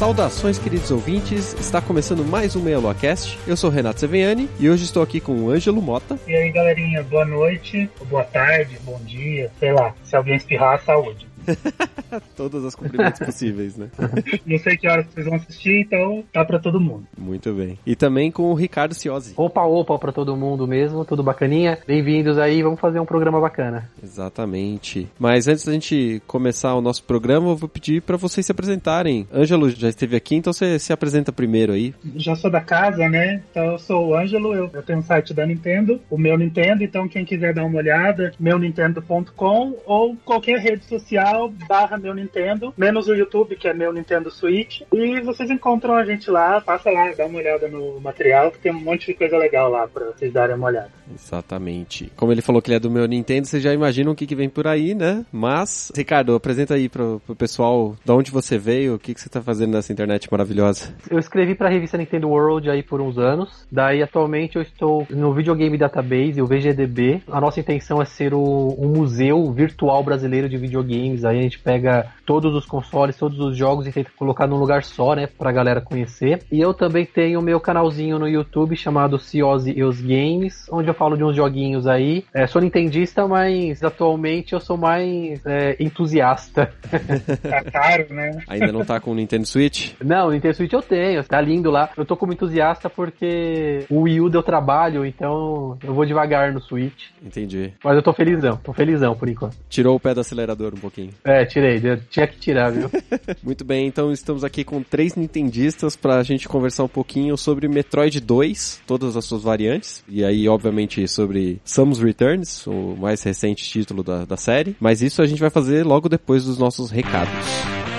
Saudações, queridos ouvintes. Está começando mais um Meia Cast. Eu sou Renato Seveniani e hoje estou aqui com o Ângelo Mota. E aí, galerinha, boa noite, boa tarde, bom dia, sei lá. Se alguém espirrar, saúde. Todas as cumprimentos possíveis, né? Não sei que horas vocês vão assistir, então tá pra todo mundo. Muito bem. E também com o Ricardo Ciosi. Opa, opa pra todo mundo mesmo, tudo bacaninha. Bem-vindos aí, vamos fazer um programa bacana. Exatamente. Mas antes da gente começar o nosso programa, eu vou pedir para vocês se apresentarem. Ângelo já esteve aqui, então você se apresenta primeiro aí. Já sou da casa, né? Então eu sou o Ângelo, eu, eu tenho um site da Nintendo, o meu Nintendo, então quem quiser dar uma olhada, meunintendo.com ou qualquer rede social barra meu Nintendo, menos o YouTube, que é meu Nintendo Switch. E vocês encontram a gente lá, passa lá, dá uma olhada no material, que tem um monte de coisa legal lá pra vocês darem uma olhada. Exatamente. Como ele falou que ele é do meu Nintendo, vocês já imaginam o que, que vem por aí, né? Mas, Ricardo, apresenta aí pro, pro pessoal de onde você veio, o que, que você tá fazendo nessa internet maravilhosa. Eu escrevi pra revista Nintendo World aí por uns anos. Daí, atualmente, eu estou no Videogame Database, o VGDB. A nossa intenção é ser o, um museu virtual brasileiro de videogames. Aí a gente pega todos os consoles, todos os jogos e tenta colocar num lugar só, né? Pra galera conhecer. E eu também tenho o meu canalzinho no YouTube chamado Ciosi e os Games, onde eu falo de uns joguinhos aí. É, sou nintendista, mas atualmente eu sou mais é, entusiasta. Tá caro, né? Ainda não tá com o Nintendo Switch? Não, o Nintendo Switch eu tenho, tá lindo lá. Eu tô como entusiasta porque o Wii U deu trabalho, então eu vou devagar no Switch. Entendi. Mas eu tô felizão, tô felizão por enquanto. Tirou o pé do acelerador um pouquinho. É, tirei, tinha que tirar, viu? Muito bem, então estamos aqui com três nintendistas pra gente conversar um pouquinho sobre Metroid 2, todas as suas variantes, e aí, obviamente, sobre Samus Returns, o mais recente título da, da série, mas isso a gente vai fazer logo depois dos nossos recados.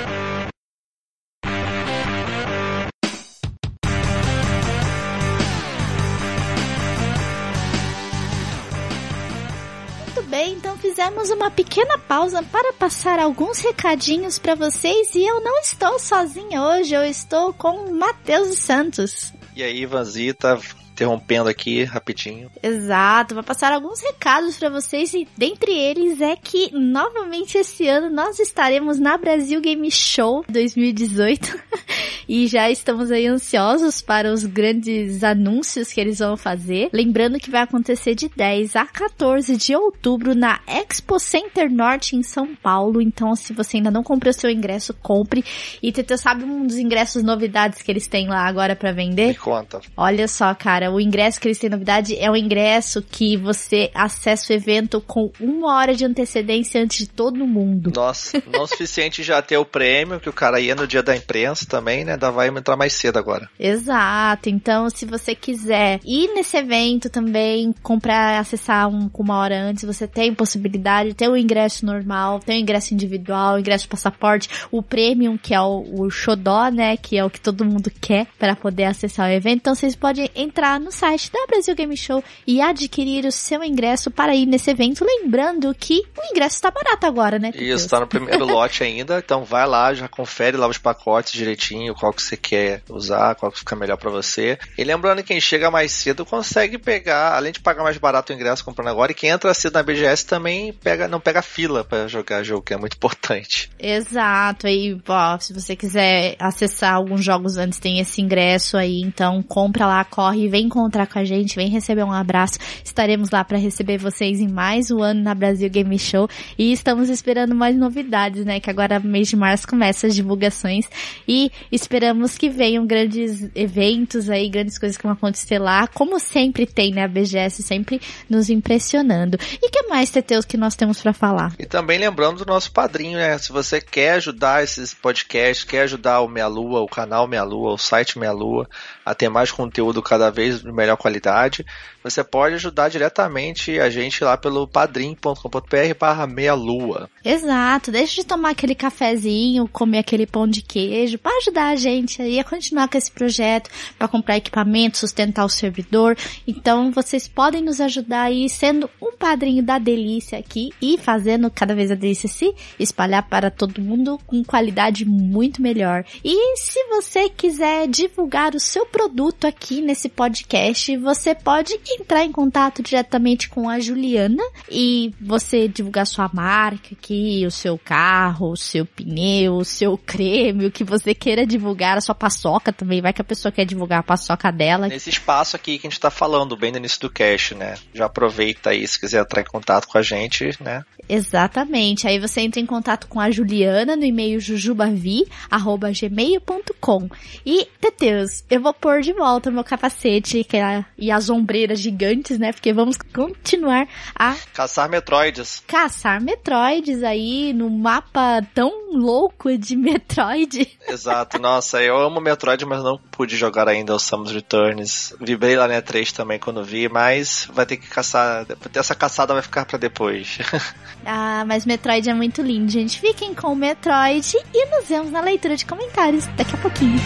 Uma pequena pausa para passar alguns recadinhos para vocês e eu não estou sozinha hoje, eu estou com o Matheus Santos. E aí, Vanzita, interrompendo aqui rapidinho. Exato, vou passar alguns recados para vocês e dentre eles é que novamente esse ano nós estaremos na Brasil Game Show 2018 e já estamos aí ansiosos para os grandes anúncios que eles vão fazer. Lembrando que vai acontecer de 10 a 14 de outubro na Expo Center Norte em São Paulo. Então, se você ainda não comprou seu ingresso, compre. E Teteu sabe um dos ingressos novidades que eles têm lá agora para Me vender? conta. Olha só, cara, o ingresso que eles têm novidade é o ingresso que você acessa o evento com uma hora de antecedência antes de todo mundo. Nossa, não o suficiente já ter o prêmio, que o cara ia no dia da imprensa também, né? Ainda vai entrar mais cedo agora. Exato. Então, se você quiser ir nesse evento também, comprar, acessar um com uma hora antes, você tem possibilidade, tem o ingresso normal, tem o ingresso individual, o ingresso de passaporte, o premium, que é o, o xodó, né, que é o que todo mundo quer para poder acessar o evento. Então, vocês podem entrar no site da Brasil Game Show e adquirir o seu ingresso para ir nesse evento, lembrando que o ingresso está barato agora, né? Isso, tá no primeiro lote ainda, então vai lá, já confere lá os pacotes direitinho, qual que você quer usar, qual que fica melhor pra você. E lembrando que quem chega mais cedo consegue pegar, além de pagar mais barato o ingresso comprando agora, e quem entra cedo na BGS também pega, não pega fila pra jogar jogo, que é muito importante. Exato, aí, ó, se você quiser acessar alguns jogos antes, tem esse ingresso aí, então compra lá, corre, vem encontrar com a gente, vem receber um abraço. Estaremos lá para receber vocês em mais um ano na Brasil Game Show e estamos esperando mais novidades, né? Que agora mês de março começa as divulgações e esperamos que venham grandes eventos aí, grandes coisas que vão acontecer lá, como sempre tem, né? A BGS sempre nos impressionando. E que mais, Teteus, que nós temos para falar? E também lembrando do nosso padrinho, né? Se você quer ajudar esses podcasts, quer ajudar o Meia Lua, o canal Meia Lua, o site Meia Lua, a ter mais conteúdo cada vez melhor qualidade, você pode ajudar diretamente a gente lá pelo padrim.com.br barra meia lua. Exato, deixa de tomar aquele cafezinho, comer aquele pão de queijo, para ajudar a gente aí a continuar com esse projeto, para comprar equipamento, sustentar o servidor. Então vocês podem nos ajudar aí sendo um padrinho da delícia aqui e fazendo cada vez a delícia se espalhar para todo mundo com qualidade muito melhor. E se você quiser divulgar o seu produto aqui nesse podcast, você pode entrar em contato diretamente com a Juliana e você divulgar sua marca aqui, o seu carro, o seu pneu, o seu creme, o que você queira divulgar, a sua paçoca também, vai que a pessoa quer divulgar a paçoca dela. Nesse espaço aqui que a gente tá falando, bem no início do cast, né? Já aproveita aí se quiser entrar em contato com a gente, né? Exatamente. Aí você entra em contato com a Juliana no e-mail jujubavi@gmail.com. E Teteus, eu vou pôr de volta o meu capacete que é, e as ombreiras gigantes, né? Porque vamos continuar a caçar Metroids. Caçar Metroids aí no mapa tão louco de Metroid. Exato. Nossa, eu amo Metroid, mas não pude jogar ainda o Samus Returns. Vibrei lá na E3 também quando vi, mas vai ter que caçar. Essa caçada vai ficar para depois. Ah, mas Metroid é muito lindo, gente. Fiquem com o Metroid e nos vemos na leitura de comentários daqui a pouquinho.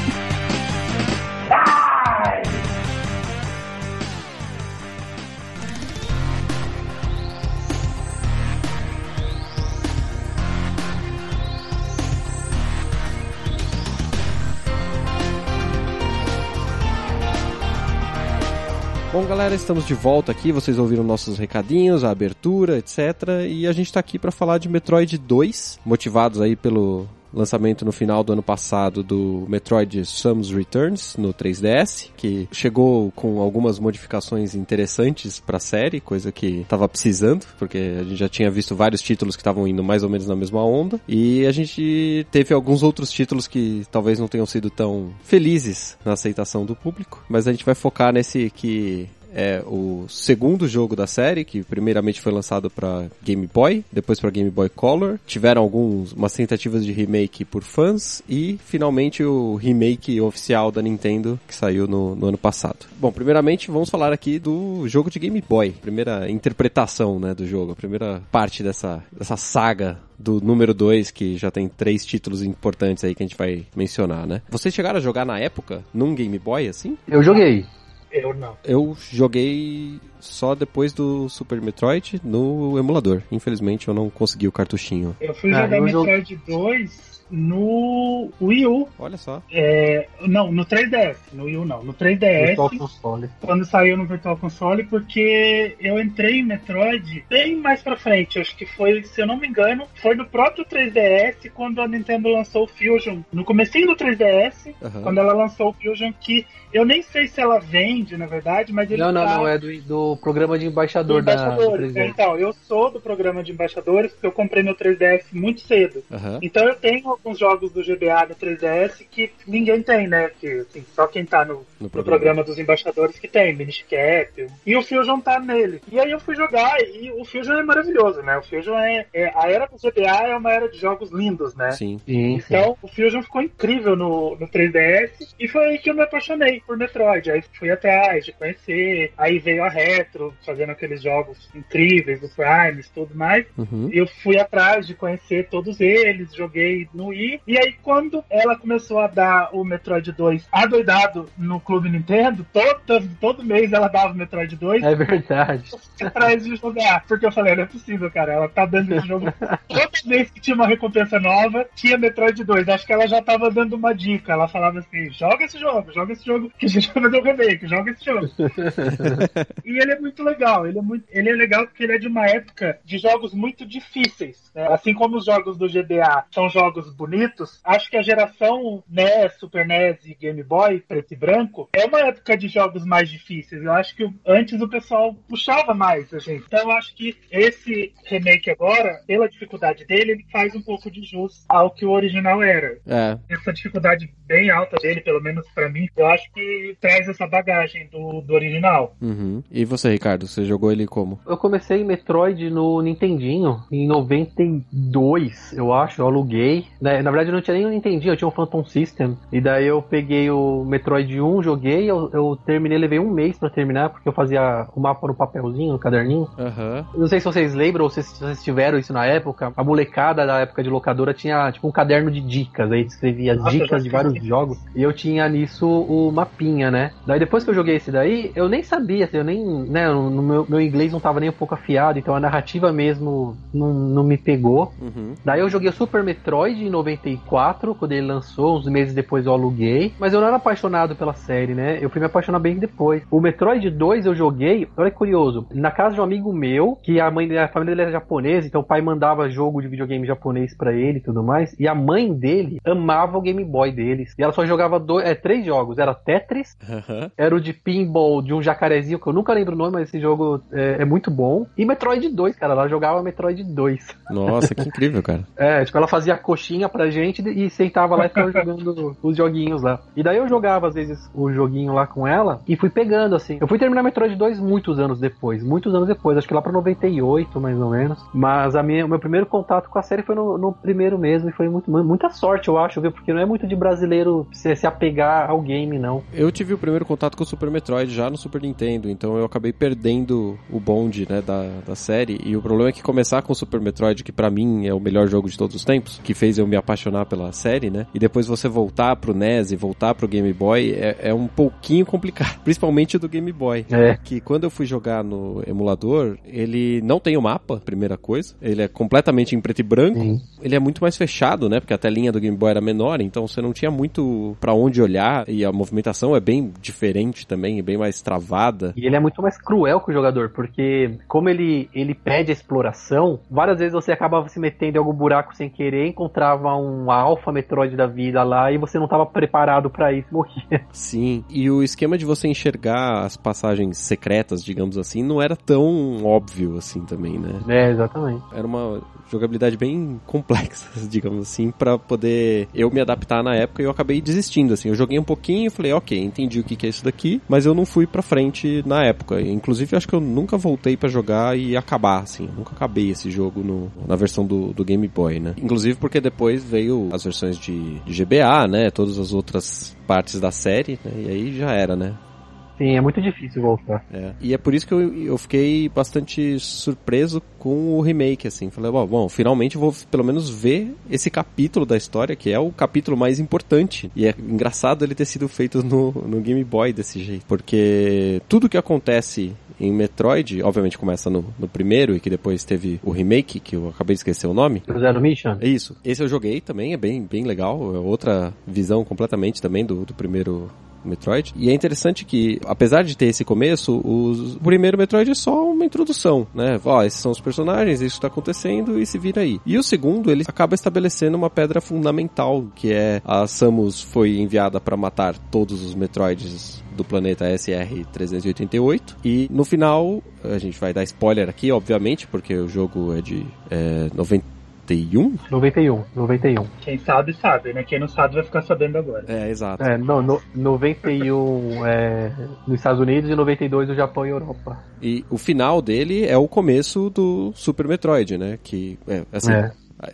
Galera, estamos de volta aqui. Vocês ouviram nossos recadinhos, a abertura, etc. E a gente está aqui para falar de Metroid 2, motivados aí pelo lançamento no final do ano passado do Metroid Samus Returns no 3DS, que chegou com algumas modificações interessantes para a série, coisa que estava precisando, porque a gente já tinha visto vários títulos que estavam indo mais ou menos na mesma onda, e a gente teve alguns outros títulos que talvez não tenham sido tão felizes na aceitação do público, mas a gente vai focar nesse que é o segundo jogo da série, que primeiramente foi lançado para Game Boy, depois para Game Boy Color. Tiveram algumas umas tentativas de remake por fãs e finalmente o remake oficial da Nintendo que saiu no, no ano passado. Bom, primeiramente vamos falar aqui do jogo de Game Boy, primeira interpretação, né, do jogo, a primeira parte dessa dessa saga do número 2, que já tem três títulos importantes aí que a gente vai mencionar, né? Vocês chegaram a jogar na época num Game Boy assim? Eu joguei. Eu não. Eu joguei só depois do Super Metroid no emulador. Infelizmente eu não consegui o cartuchinho. Eu fui ah, jogar Metroid 2 no Wii U. Olha só. É, não, no 3DS. No Wii U não. No 3DS. Virtual Console. Quando saiu no Virtual Console, porque eu entrei em Metroid bem mais pra frente. Acho que foi, se eu não me engano, foi no próprio 3DS quando a Nintendo lançou o Fusion. No comecinho do 3DS, uhum. quando ela lançou o Fusion, que eu nem sei se ela vende, na verdade, mas ele Não, não, tá... não, é do, do programa de embaixador do embaixadores. da Então, eu sou do programa de embaixadores, porque eu comprei meu 3DS muito cedo. Uhum. Então eu tenho alguns jogos do GBA do 3DS que ninguém tem, né? Que assim, só quem tá no, no, programa. no, programa. dos embaixadores que tem, Minish Cap. E o Fusion tá nele. E aí eu fui jogar e o Fusion é maravilhoso, né? O Fusion é, é a era do GBA é uma era de jogos lindos, né? Sim. sim então sim. o Fusion ficou incrível no, no 3DS e foi aí que eu me apaixonei por Metroid. Aí fui atrás de conhecer. Aí veio a Retro fazendo aqueles jogos incríveis, o Primes, tudo mais. Uhum. Eu fui atrás de conhecer todos eles, joguei no Wii. E aí, quando ela começou a dar o Metroid 2 adoidado no Clube Nintendo, todo, todo mês ela dava o Metroid 2. É verdade. Atrás de jogar. Porque eu falei, não é possível, cara. Ela tá dando esse jogo. Toda vez que tinha uma recompensa nova, tinha Metroid 2. Acho que ela já tava dando uma dica. Ela falava assim: joga esse jogo, joga esse jogo, que a gente vai fazer o remake, joga esse jogo. e ele é muito legal. Ele é, muito, ele é legal porque ele é de uma época de jogos muito difíceis. Né? Assim como os jogos do GBA são jogos bonitos, acho que a geração NES, Super NES e Game Boy, preto e branco, é uma época de jogos mais difíceis. Eu acho que antes o pessoal puxava mais a gente. Então eu acho que esse remake agora, pela dificuldade dele, ele faz um pouco de jus ao que o original era. É. Essa dificuldade bem alta dele, pelo menos pra mim. Eu acho que traz essa bagagem do, do original. Uhum. E você, Ricardo, você jogou ele como? Eu comecei Metroid no Nintendinho em 92, eu acho. Eu aluguei. Na, na verdade, eu não tinha nem o Nintendinho, eu tinha um Phantom System. E daí eu peguei o Metroid 1, joguei. Eu, eu terminei, levei um mês pra terminar, porque eu fazia o mapa no papelzinho, no caderninho. Aham. Não sei se vocês lembram ou se vocês tiveram isso na época. A molecada da época de locadora tinha tipo um caderno de dicas. Aí escrevia as Nossa, dicas de já fiz. jogos. E eu tinha nisso o mapinha, né? Daí depois que eu joguei esse daí, eu nem sabia, assim, eu nem. Né, no meu, meu inglês não tava nem um pouco afiado, então a narrativa mesmo não, não me pegou. Uhum. Daí eu joguei o Super Metroid em 94, quando ele lançou, uns meses depois eu aluguei. Mas eu não era apaixonado pela série, né? Eu fui me apaixonar bem depois. O Metroid 2 eu joguei, olha que curioso, na casa de um amigo meu, que a mãe a família dele era japonesa, então o pai mandava jogo de videogame japonês pra ele e tudo mais. E a mãe dele amava o Game Boy deles. E ela só jogava dois, é, três jogos. Era Tetris, Aham. era o de pinball de um jacarezinho, que eu nunca lembro o nome, mas esse jogo é, é muito bom. E Metroid 2, cara, ela jogava Metroid 2. Nossa, que incrível, cara. É, tipo, ela fazia coxinha pra gente e sentava lá e ficava jogando os joguinhos lá. E daí eu jogava, às vezes, o joguinho lá com ela e fui pegando, assim. Eu fui terminar Metroid 2 muitos anos depois, muitos anos depois, acho que lá pra 98, mais ou menos. Mas a minha, o meu primeiro contato com a série foi no, no primeiro mesmo e foi muito, muita sorte, eu acho, viu? Porque não é muito de brasileiro se, se apegar ao game, não. Eu tive o primeiro contato com o Super Metroid já no Super Nintendo, então eu acabei perdendo o bonde, né, da, da série. E o problema é que começar com o Super Metroid, que pra mim é o melhor jogo de todos os tempos, que fez eu me apaixonar pela série, né, e depois você voltar pro NES e voltar pro Game Boy é, é um pouquinho complicado, principalmente do Game Boy. É. Que quando eu fui jogar no emulador, ele não tem o mapa, primeira coisa, ele é completamente em preto e branco, Sim. ele é muito mais fechado, né? Porque a telinha do Game Boy era menor, então você não tinha muito pra onde olhar e a movimentação é bem diferente também, é bem mais travada. E ele é muito mais cruel que o jogador, porque como ele, ele pede a exploração, várias vezes você acabava se metendo em algum buraco sem querer, encontrava um Alpha Metroid da vida lá e você não estava preparado pra isso morria. Sim, e o esquema de você enxergar as passagens secretas, digamos assim, não era tão óbvio assim também, né? É, exatamente. Era uma jogabilidade bem complexa, digamos assim, pra poder eu me adaptar na época e eu acabei desistindo, assim. Eu joguei um pouquinho e falei, ok, entendi o que que é isso daqui, mas eu não fui pra frente na época. Inclusive, acho que eu nunca voltei pra jogar e acabar, assim. Eu nunca acabei esse jogo no, na versão do, do Game Boy, né? Inclusive porque depois veio as versões de, de GBA, né? Todas as outras partes da série, né? E aí já era, né? Sim, é muito difícil voltar. É. E é por isso que eu, eu fiquei bastante surpreso com o remake, assim. Falei, bom, bom, finalmente vou pelo menos ver esse capítulo da história, que é o capítulo mais importante. E é engraçado ele ter sido feito no, no Game Boy desse jeito. Porque tudo que acontece em Metroid, obviamente começa no, no primeiro e que depois teve o remake, que eu acabei de esquecer o nome. Zero Mission? É isso. Esse eu joguei também, é bem, bem legal. É outra visão completamente também do, do primeiro Metroid. E é interessante que, apesar de ter esse começo, os- o primeiro Metroid é só uma introdução, né? Ó, esses são os personagens, isso tá acontecendo e se vira aí. E o segundo, ele acaba estabelecendo uma pedra fundamental, que é a Samus foi enviada para matar todos os Metroids do planeta SR-388 e no final, a gente vai dar spoiler aqui, obviamente, porque o jogo é de é, 91? 91, 91. Quem sabe, sabe, né? Quem não sabe vai ficar sabendo agora. É, exato. É, não, no, 91 é, nos Estados Unidos e 92 no Japão e Europa. E o final dele é o começo do Super Metroid, né? Que é assim. É.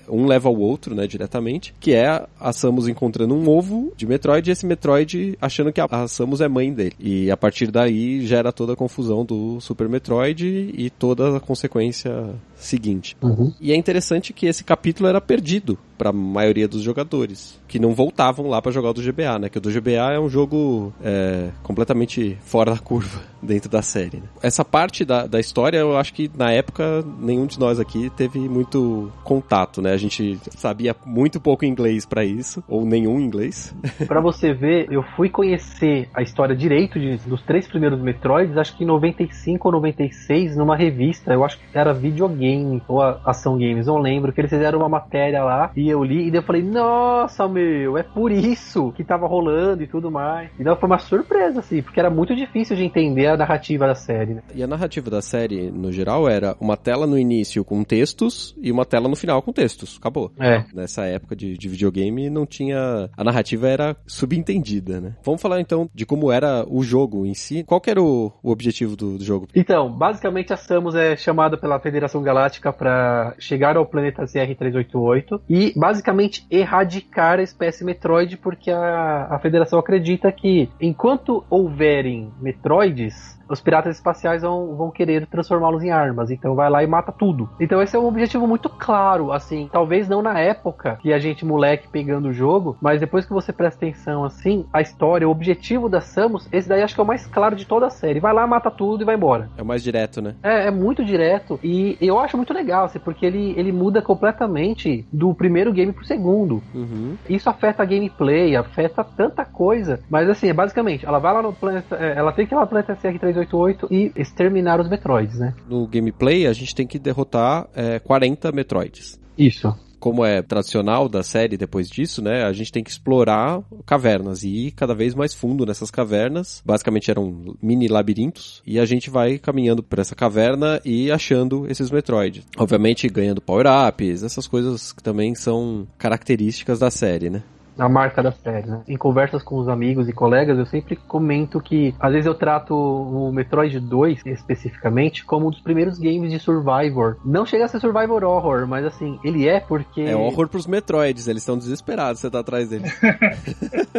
Um leva ao outro, né, diretamente, que é a Samus encontrando um ovo de Metroid e esse Metroid achando que a- a Samus é mãe dele. E a partir daí gera toda a confusão do Super Metroid e toda a consequência seguinte. Uhum. E é interessante que esse capítulo era perdido para a maioria dos jogadores, que não voltavam lá para jogar o do GBA, né? Que o do GBA é um jogo é, completamente fora da curva dentro da série. né? Essa parte da, da história, eu acho que na época nenhum de nós aqui teve muito contato, né? A gente sabia muito pouco inglês para isso, ou nenhum inglês. Pra você ver, eu fui conhecer a história direito de- dos três primeiros Metroids, acho que em 95 ou 96, numa revista, eu acho que era videogame ou a- ação games, não lembro, que eles fizeram uma matéria lá e eu li, e daí eu falei, nossa, meu, é por isso que tava rolando e tudo mais. E daí foi uma surpresa, assim, porque era muito difícil de entender a narrativa da série, né? E a narrativa da série, no geral, era uma tela no início com textos e uma tela no final com textos. Acabou. É. Nessa época de, de videogame não tinha. A narrativa era subentendida, né? Vamos falar então de como era o jogo em si. Qual que era o, o objetivo do, do jogo? Então, basicamente a Samus é chamada pela Federação Galáctica para chegar ao planeta CR-388 e basicamente erradicar a espécie Metroid, porque a, a Federação acredita que enquanto houverem Metroids, os piratas espaciais vão, vão querer transformá-los em armas. Então vai lá e mata tudo. Então esse é um objetivo muito claro, assim. Talvez não na época que a gente, moleque, pegando o jogo, mas depois que você presta atenção, assim, a história, o objetivo da Samus, esse daí acho que é o mais claro de toda a série. Vai lá, mata tudo e vai embora. É o mais direto, né? É, é muito direto e eu acho muito legal, assim, porque ele, ele muda completamente do primeiro game pro segundo. Uhum. Isso afeta a gameplay, afeta tanta coisa. Mas assim, é basicamente, ela vai lá no planeta. é, Ela tem que ir lá no planeta CR388 e exterminar os Metroids, né? No gameplay, a gente tem que derrotar é, 40 Metroids. Isso. Como é tradicional da série depois disso, né? A gente tem que explorar cavernas e ir cada vez mais fundo nessas cavernas. Basicamente eram mini labirintos. E a gente vai caminhando por essa caverna e achando esses Metroid. Obviamente ganhando power-ups, essas coisas que também são características da série, né? A marca da série, né? Em conversas com os amigos e colegas, eu sempre comento que às vezes eu trato o Metroid 2 especificamente como um dos primeiros games de Survivor. Não chega a ser Survivor Horror, mas assim, ele é porque. É horror pros Metroids, eles estão desesperados, você tá atrás deles.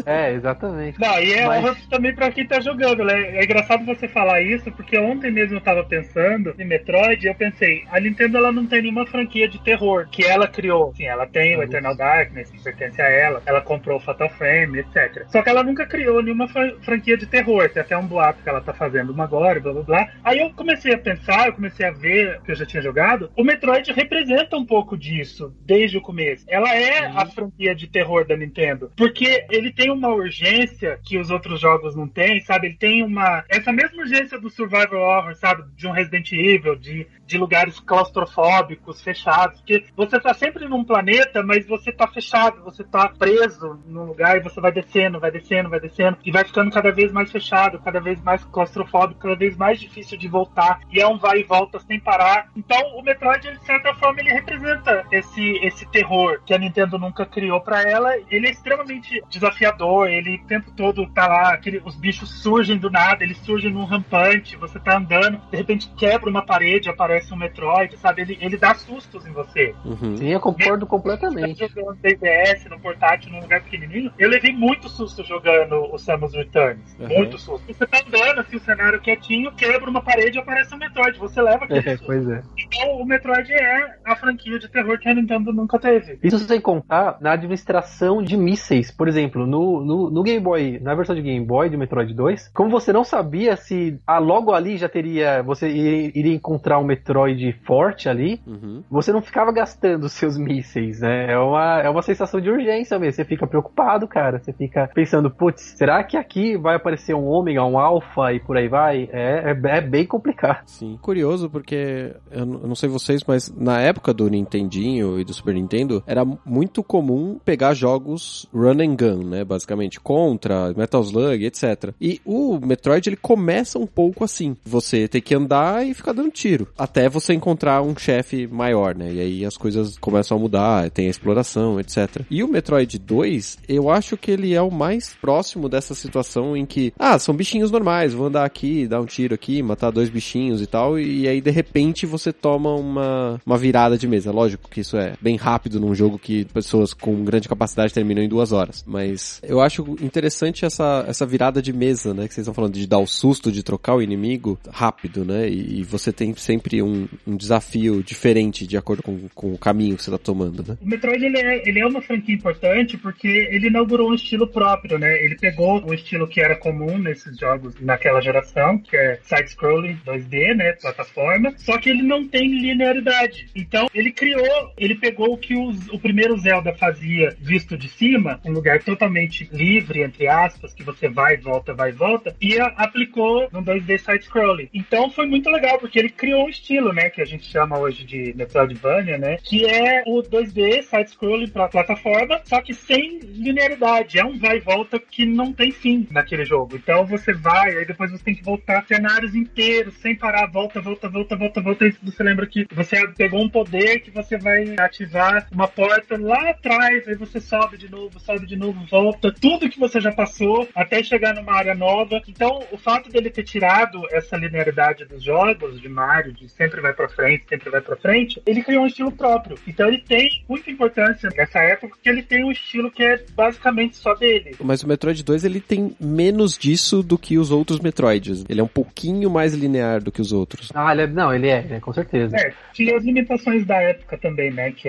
É, exatamente. Não, e é Mas- horror também pra quem tá jogando, né? É engraçado você falar isso, porque ontem mesmo eu tava pensando em Metroid e eu pensei, a Nintendo ela não tem nenhuma franquia de terror que ela criou. Sim, ela tem o Eternal Darkness, que pertence a ela, ela comprou o Fatal Frame, etc. Só que ela nunca criou nenhuma fra- franquia de terror. Tem até um boato que ela tá fazendo uma agora, blá blá blá. Aí eu comecei a pensar, eu comecei a ver que eu já tinha jogado. O Metroid representa um pouco disso desde o começo. Ela é a franquia de terror da Nintendo. Porque ele tem uma urgência que os outros jogos não têm, sabe? Ele tem uma. Essa mesma urgência do Survival Horror, sabe? De um Resident Evil, de, de lugares claustrofóbicos, fechados. Porque você tá sempre num planeta, mas você tá fechado, você tá preso num lugar e você vai descendo, vai descendo, vai descendo. E vai ficando cada vez mais fechado, cada vez mais claustrofóbico, cada vez mais difícil de voltar. E é um vai e volta sem parar. Então o Metroid, ele, de certa forma, ele representa esse, esse terror que a Nintendo nunca criou pra ela. Ele é extremamente desafiador, ele o tempo todo tá lá, aquele, os bichos surgem do nada, eles surgem num rampante, você tá andando, de repente quebra uma parede, aparece um Metroid, sabe? Ele, ele dá sustos em você. Uhum. Sim, eu concordo completamente. tá jogando DBS no portátil, num lugar pequenininho. Eu levei muito susto jogando o Samus Returns. Uhum. Muito susto. Você tá andando assim, o cenário quietinho, quebra uma parede e aparece um Metroid. Você leva aquele É, susto. pois é. Então, o Metroid é a franquia de terror que a Nintendo nunca teve. Isso sem contar na administração de mísseis. Por exemplo, no, no, no Game Boy, na versão de Game Boy do Metroid 2, como você não sabia se ah, logo ali já teria. Você iria, iria encontrar um Metroid forte ali, Uhum. você não ficava gastando os seus mísseis, né? É uma, é uma sensação de urgência mesmo. Você fica preocupado, cara. Você fica pensando, putz, será que aqui vai aparecer um ômega, um alfa e por aí vai? É, é, é bem complicado. Sim. Curioso porque, eu não sei vocês, mas na época do Nintendinho e do Super Nintendo, era muito comum pegar jogos run and gun, né? Basicamente, Contra, Metal Slug, etc. E o Metroid, ele começa um pouco assim. Você tem que andar e ficar dando tiro. Até você encontrar um chefe maior, né? E aí as coisas começam a mudar, tem a exploração, etc. E o Metroid 2, eu acho que ele é o mais próximo dessa situação em que, ah, são bichinhos normais, vou andar aqui, dar um tiro aqui, matar dois bichinhos e tal, e aí de repente você toma uma, uma virada de mesa. Lógico que isso é bem rápido num jogo que pessoas com grande capacidade terminam em duas horas. Mas eu acho interessante essa, essa virada de mesa, né? Que vocês estão falando de dar o susto, de trocar o inimigo rápido, né? E, e você tem sempre um, um desafio diferente de acordo com, com o caminho que você tá tomando, né? O Metroid ele é, ele é uma franquia importante porque ele inaugurou um estilo próprio, né? Ele pegou um estilo que era comum nesses jogos naquela geração, que é side-scrolling 2D, né? Plataforma. Só que ele não tem linearidade. Então, ele criou, ele pegou o que os, o primeiro Zelda fazia visto de cima, um lugar totalmente livre, entre aspas, que você vai, volta, vai, volta, e a, aplicou no 2D side-scrolling. Então, foi muito legal, porque ele criou um estilo, né, que a gente chama hoje de Metroidvania, né, que é o 2D side-scrolling para plataforma, só que sem linearidade. É um vai e volta que não tem fim naquele jogo. Então, você vai, aí depois você tem que voltar cenários inteiros, sem parar, volta, volta, volta, volta, volta. E você lembra que você pegou um poder que você vai ativar uma porta lá atrás, aí você sobe de novo, sobe de novo, volta, tudo que você já passou até chegar numa área nova. Então, o fato dele ter tirado essa linearidade dos jogos de Mario, de sempre vai para frente, sempre vai para frente, ele criou um estilo próprio. Então, ele tem muita importância nessa época, porque ele tem um estilo que é basicamente só dele. Mas o Metroid 2 ele tem menos disso do que os outros Metroids. Ele é um pouquinho mais linear do que os outros. Ah, ele é, não, ele é, é com certeza. É, tinha as limitações da época também, né? Que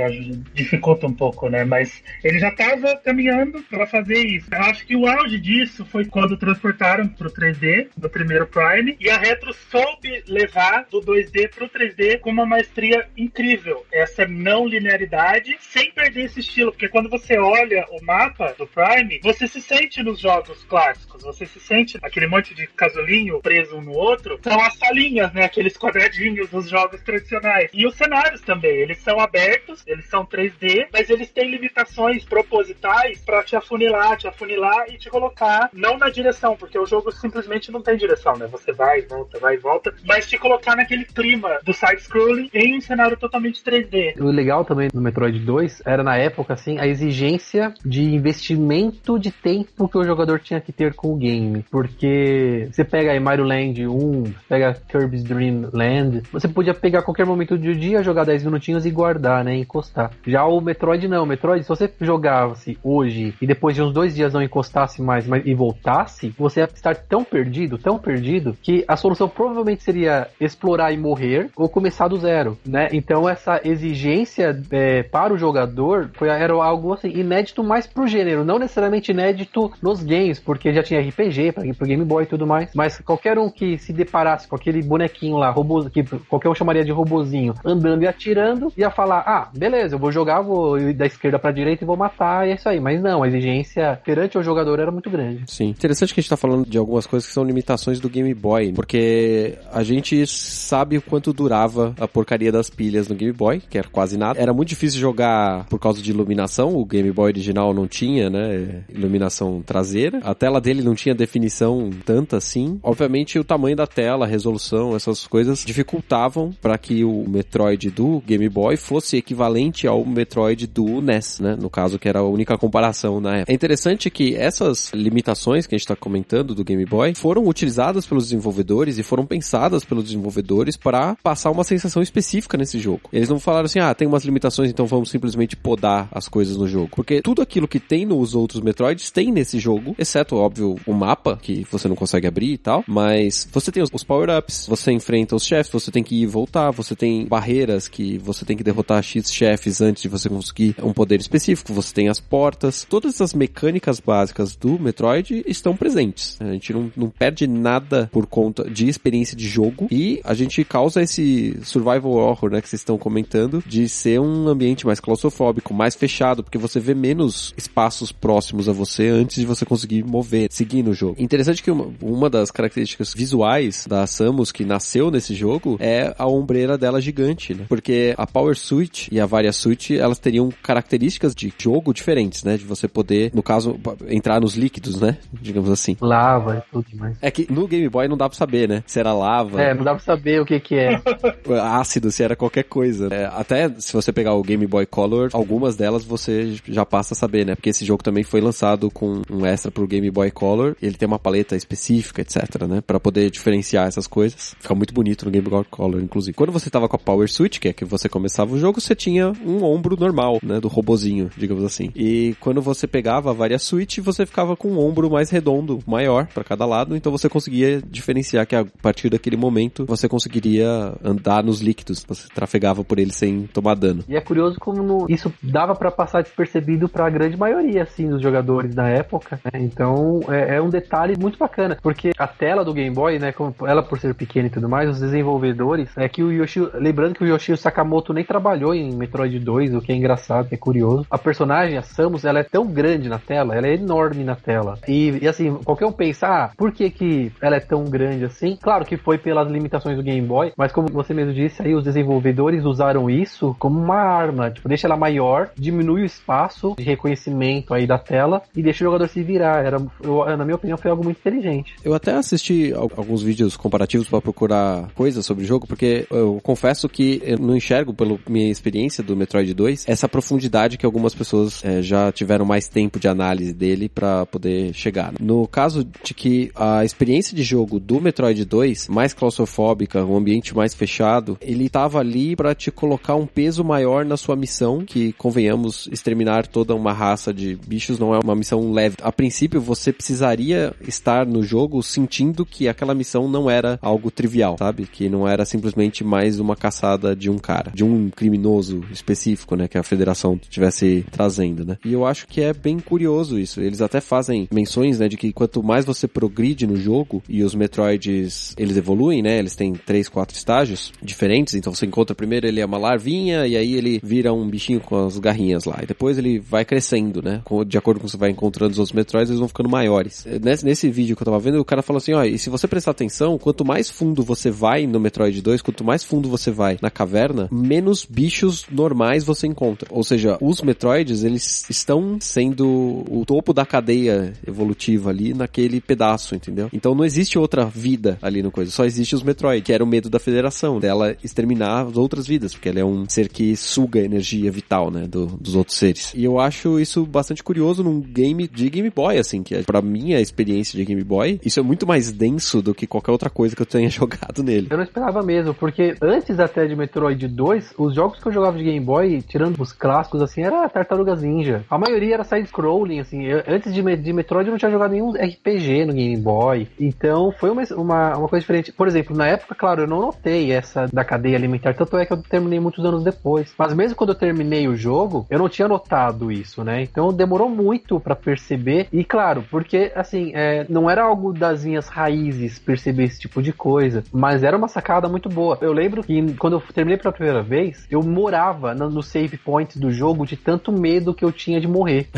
dificulta um pouco, né? Mas ele já estava caminhando para fazer isso. Eu acho que o auge disso foi quando transportaram pro 3D do primeiro Prime e a Retro soube levar do 2D pro 3D com uma maestria incrível. Essa não linearidade sem perder esse estilo, porque quando você olha o mapa do Prime, você se sente nos jogos clássicos, você se sente aquele monte de casulinho preso um no outro. São as salinhas, né? Aqueles quadradinhos dos jogos tradicionais. E os cenários também, eles são abertos, eles são 3D, mas eles têm limitações propositais para te afunilar, te afunilar e te colocar não na direção, porque o jogo simplesmente não tem direção, né? Você vai, volta, vai volta, mas te colocar naquele clima do side-scrolling em um cenário totalmente 3D. O legal também no Metroid 2 era na época assim a exigência de investimento de tempo que o jogador tinha que ter com o game, porque você pega aí Mario Land 1, pega Kirby's Dream Land, você podia pegar qualquer momento do dia, jogar 10 minutinhos e guardar, né, encostar. Já o Metroid não, o Metroid se você jogasse hoje e depois de uns dois dias não encostasse mais mas, e voltasse, você ia estar tão perdido, tão perdido, que a solução provavelmente seria explorar e morrer ou começar do zero, né? Então essa exigência é, para o jogador foi, era algo assim inédito mais pro gênero, não necessariamente inédito nos games, porque já tinha RPG para pro Game Boy e tudo mais, mas qualquer um que se deparasse com aquele bonequinho lá, robô, que qualquer um chamaria de robozinho, andando e atirando, ia falar: "Ah, beleza, eu vou jogar, vou ir da esquerda para direita e vou matar", e é isso aí. Mas não, a exigência perante o jogador era muito grande. Sim. Interessante que a gente tá falando de algumas coisas que são limitações do Game Boy, porque a gente sabe o quanto durava a porcaria das pilhas no Game Boy, que era quase nada. Era muito difícil jogar por causa de iluminação, o Game Boy original não tinha, né, iluminação traseira. A tela dele não tinha definição tanta assim. Obviamente o tamanho da tela, a resolução, essas coisas dificultavam para que o Metroid do Game Boy fosse equivalente ao Metroid do NES, né, no caso que era a única comparação na época. É interessante que essas limitações que a gente está comentando do Game Boy foram utilizadas pelos desenvolvedores e foram pensadas pelos desenvolvedores para passar uma sensação específica nesse jogo. Eles não falaram assim, ah, tem umas limitações, então vamos simplesmente podar as coisas no jogo. Porque tudo aquilo que tem nos outros Metroids tem nesse jogo, exceto, óbvio, o mapa, que você não consegue abrir e tal, mas você tem os, power-ups, você enfrenta os chefes, você tem que ir e voltar, você tem barreiras que você tem que derrotar X chefes antes de você conseguir um poder específico, você tem as portas, todas essas mecânicas básicas do Metroid estão presentes. A gente não, não perde nada por conta de experiência de jogo e a gente causa esse survival horror, né, que vocês estão comentando, de ser um ambiente mais claustrofóbico, mais fechado, porque você vê menos espaços próximos a você antes de você conseguir mover, seguir no jogo. Interessante que uma, uma das características visuais da Samus que nasceu nesse jogo é a ombreira dela gigante, né? Porque a Power Suit e a Varia Suit, elas teriam características de jogo diferentes, né? De você poder, no caso, entrar nos líquidos, né? Digamos assim. Lava e tudo mais. É que no Game Boy não dá pra saber, né? Se era lava. É, não dá pra saber o que que é. ácido, se era qualquer coisa. É, até se você pegar o Game Boy Color, algumas delas você já passa a saber, né? Porque esse jogo também foi lançado com um extra pro Game Boy Color. Ele tem uma paleta específica, etc, né? Pra poder diferenciar essas coisas. Fica muito bonito no Game Boy Color, inclusive. Quando você tava com a Power Switch, que é que você começava o jogo, você tinha um ombro normal, né? Do robozinho, digamos assim. E quando você pegava a Varia Switch, você ficava com um ombro mais redondo, maior para cada lado, então você conseguia diferenciar que a partir daquele momento você conseguiria andar nos líquidos, você trafegava por ele sem tomar dano. E é curioso como no, isso dava para passar despercebido para a grande maioria assim dos jogadores da época, né? Então é, é, um detalhe muito bacana, porque a tela do Game Boy, né, como ela por ser pequena e tudo mais, os desenvolvedores, é que o Yoshi, lembrando que o Yoshio Sakamoto nem trabalhou em Metroid 2, o que é engraçado, que é curioso. A personagem, a Samus, ela é tão grande na tela, ela é enorme na tela. E, e assim, qualquer um pensa, ah, por que que ela é tão grande assim? Claro que foi pelas limitações do Game Boy, mas como você mesmo disse, aí os desenvolvedores usaram isso como uma arma, tipo, deixa ela maior, diminui o espaço de reconhecimento aí da tela e deixa o jogador se virar. Era, eu, na minha opinião, foi algo muito inteligente. Eu até assisti alguns vídeos comparativos para procurar coisas sobre o jogo, porque eu confesso que eu não enxergo, pela minha experiência do Metroid 2, essa profundidade que algumas pessoas é, já tiveram mais tempo de análise dele para poder chegar. No caso de que a experiência de jogo do Metroid 2, mais claustrofóbica, um ambiente mais fechado, ele tava ali para te colocar um peso maior na sua missão, que convenhamos, exterminar toda uma raça de bichos não é uma missão leve. A princípio, você precisaria estar no jogo sentindo que aquela missão não era algo trivial, sabe? Que não era simplesmente mais uma caçada de um cara, de um criminoso específico, né? Que a federação estivesse trazendo, né? E eu acho que é bem curioso isso. Eles até fazem menções, né? De que quanto mais você progride no jogo e os Metroids, eles evoluem, né? Eles têm três, quatro estágios diferentes. Então você encontra primeiro ele é uma larvinha e aí ele vira um bichinho com as garrinhas lá. E depois ele vai crescendo, né? De acordo com que você vai encontrando os outros Metroids, eles vão ficando maiores. Nesse, nesse vídeo que eu tava vendo, o cara falou assim, ó, e se você prestar atenção, quanto mais fundo você vai no Metroid 2, quanto mais fundo você vai na caverna, menos bichos normais você encontra. Ou seja, os Metroids, eles estão sendo o topo da cadeia evolutiva ali naquele pedaço, entendeu? Então não existe outra vida ali no coisa, só existe os Metroid, que era o medo da federação, dela exterminar as outras vidas, porque ela é um ser que suga energia vital, né, do, dos outros seres. E eu acho isso bastante curioso num game de Game Boy, assim, que é, pra minha experiência de Game Boy, isso é muito mais denso do que qualquer outra coisa que eu tenha jogado nele. Eu não esperava mesmo, porque antes até de Metroid 2, os jogos que eu jogava de Game Boy, tirando os clássicos, assim, era Tartarugas Ninja. A maioria era side-scrolling, assim. Eu, antes de, de Metroid eu não tinha jogado nenhum RPG no Game Boy. Então foi uma, uma, uma coisa diferente. Por exemplo, na época, claro, eu não notei essa da cadeia alimentar, tanto é que eu terminei muitos anos depois. Mas mesmo quando eu terminei o jogo, eu não tinha notado isso, né? Então demorou muito para perceber. E claro, porque assim, é, não era algo das minhas raízes perceber esse tipo de coisa, mas era uma sacada muito boa. Eu lembro que quando eu terminei pela primeira vez, eu morava no, no save point do jogo de tanto medo que eu tinha de morrer.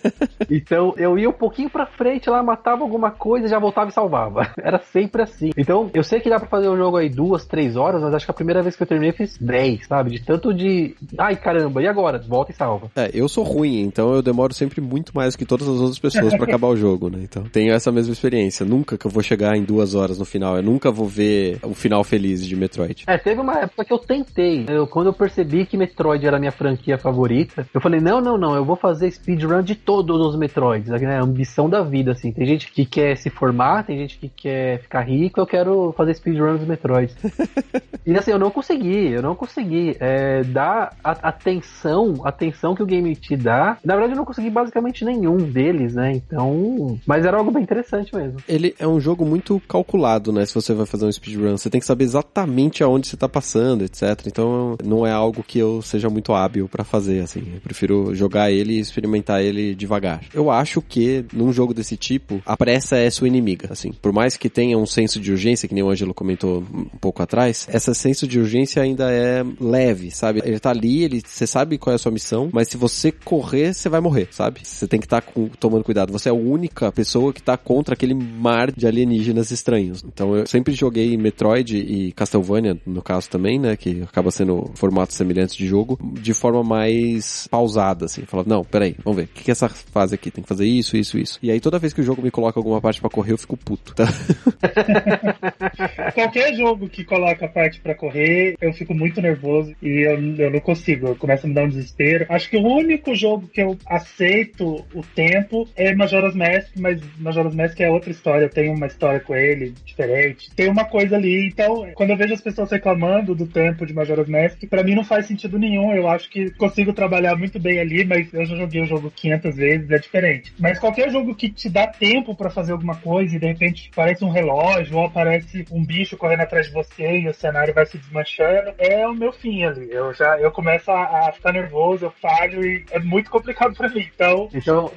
então eu ia um pouquinho pra frente lá, matava alguma coisa, já voltava e salvava. Era sempre assim. Então eu sei que dá pra fazer o jogo aí duas, três horas, mas acho que a primeira vez que eu terminei eu fiz dez, sabe? De tanto de. Ai caramba, e agora? Volta e salva. É, eu sou ruim, então eu demoro sempre muito mais que todas as outras pessoas para acabar o jogo, né? Então tenho essa mesma experiência. Nunca que eu vou chegar em duas horas no final. Eu nunca vou ver o final feliz de Metroid. É, teve uma época que eu tentei. Eu, quando eu percebi que Metroid era a minha franquia favorita, eu falei, não, não, não, eu vou fazer speedrun de todos os Metroids. Né? A ambição da vida, assim. Tem gente que quer se formar, tem gente que quer ficar rico, eu quero fazer speedrun dos Metroids. e assim, eu não consegui, eu não consegui é, dar a atenção, a atenção que o game te dá. Na verdade, eu não consegui basicamente nenhum deles, né? Então. Mas era algo bem interessante mesmo. Ele é um jogo muito calculado, né? Se você vai fazer um speedrun, você tem que saber exatamente aonde você tá passando, etc. Então não é algo que eu seja muito hábil para fazer, assim. Eu prefiro jogar ele e experimentar ele devagar. Eu acho que num jogo desse tipo, a pressa é sua inimiga, assim. Por mais que tenha um senso de urgência, que nem o Angelo comentou um pouco atrás, esse senso de urgência ainda é leve, sabe? Ele tá ali, ele, você sabe qual é a sua missão, mas se você correr, você vai morrer, sabe? Você tem que estar tá tomando cuidado. Você é a única pessoa que tá contra aquele mar de alienígenas estranhos. Então eu sempre joguei Metroid e Castlevania, no caso também, né? Que acaba sendo formatos semelhantes de jogo, de forma mais pausada, assim. Falava, não, peraí, vamos ver, o que, que é essa fase aqui? Tem que fazer isso, isso, isso. E aí toda vez que o jogo me coloca alguma parte para correr, eu fico puto, tá? Qualquer jogo que coloca parte para correr, eu fico muito nervoso e eu, eu não consigo. Eu começo a me dar um desespero. Acho que o único jogo que eu aceito o tempo é Majora's Mask, mas Majora's Mask é outra história. Eu tenho uma história com ele diferente. Tem uma coisa ali. Então, quando eu vejo as pessoas reclamando do tempo de Majora's Mask, para mim não faz sentido nenhum. Eu acho que consigo trabalhar muito bem ali, mas eu já joguei o jogo 500 vezes, é diferente. Mas qualquer jogo que te dá tempo para fazer alguma coisa e de repente parece um relógio ou aparece um bicho correndo atrás de você e o cenário vai se desmanchando, é o meu fim ali. Eu já eu começo a, a ficar nervoso, eu falho e é muito complicado para mim. Então, então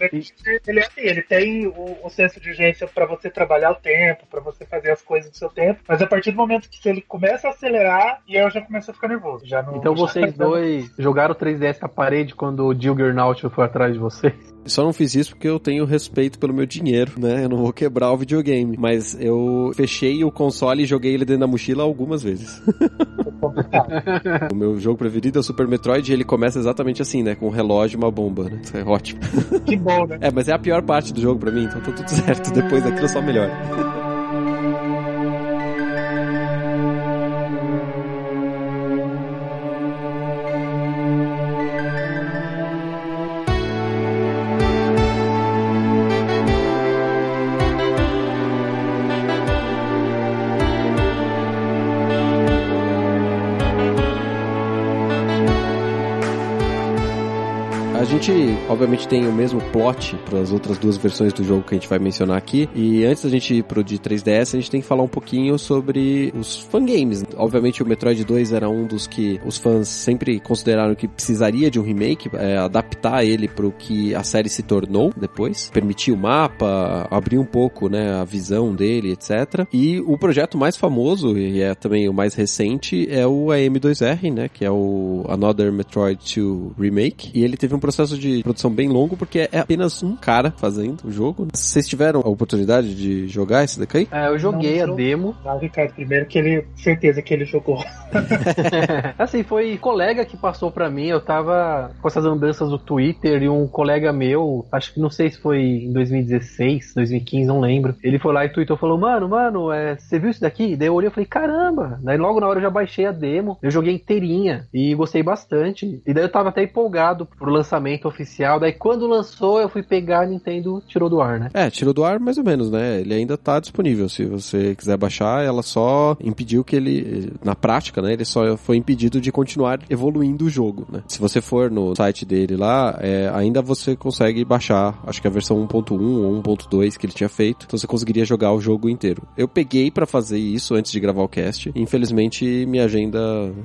ele é assim, ele tem o, o senso de urgência para você trabalhar o tempo, para você fazer as coisas do seu tempo, mas a partir do momento que ele começa a acelerar e aí eu já comecei a ficar nervoso. Já não, Então já- vocês dois jogaram o 3DS na parede quando o Juggernaut foi atrás de vocês? Só não fiz isso porque eu tenho respeito pelo meu dinheiro, né? Eu não vou quebrar o videogame. Mas eu fechei o console e joguei ele dentro da mochila algumas vezes. o meu jogo preferido é o Super Metroid e ele começa exatamente assim, né? Com um relógio e uma bomba, né? Isso é ótimo. Que bom, né? É, mas é a pior parte do jogo pra mim, então tá tudo certo. Depois daquilo só melhor. Gente, obviamente, tem o mesmo plot para as outras duas versões do jogo que a gente vai mencionar aqui. E antes da gente ir pro de 3DS, a gente tem que falar um pouquinho sobre os fangames. Obviamente, o Metroid 2 era um dos que os fãs sempre consideraram que precisaria de um remake, é, adaptar ele pro que a série se tornou depois, permitir o mapa, abrir um pouco, né, a visão dele, etc. E o projeto mais famoso e é também o mais recente é o AM2R, né, que é o Another Metroid 2 Remake. E ele teve um processo de produção bem longo porque é apenas um cara fazendo o jogo. Vocês tiveram a oportunidade de jogar esse daqui? É, eu joguei Não, a demo. Ah, o Ricardo primeiro, que ele, certeza que ele jogou. assim, foi colega que passou pra mim. Eu tava com essas andanças do Twitter e um colega meu, acho que não sei se foi em 2016, 2015, não lembro. Ele foi lá e tweetou falou: Mano, mano, é, você viu isso daqui? Daí eu olhei e falei: Caramba! Daí logo na hora eu já baixei a demo, eu joguei inteirinha e gostei bastante. E daí eu tava até empolgado pro lançamento oficial. Daí quando lançou, eu fui pegar a Nintendo, tirou do ar, né? É, tirou do ar mais ou menos, né? Ele ainda tá disponível. Se você quiser baixar, ela só impediu que ele, na prática, né? Ele só foi impedido de continuar evoluindo o jogo, né? Se você for no site dele lá, é, ainda você consegue baixar, acho que a versão 1.1 ou 1.2 que ele tinha feito, então você conseguiria jogar o jogo inteiro. Eu peguei pra fazer isso antes de gravar o cast, infelizmente minha agenda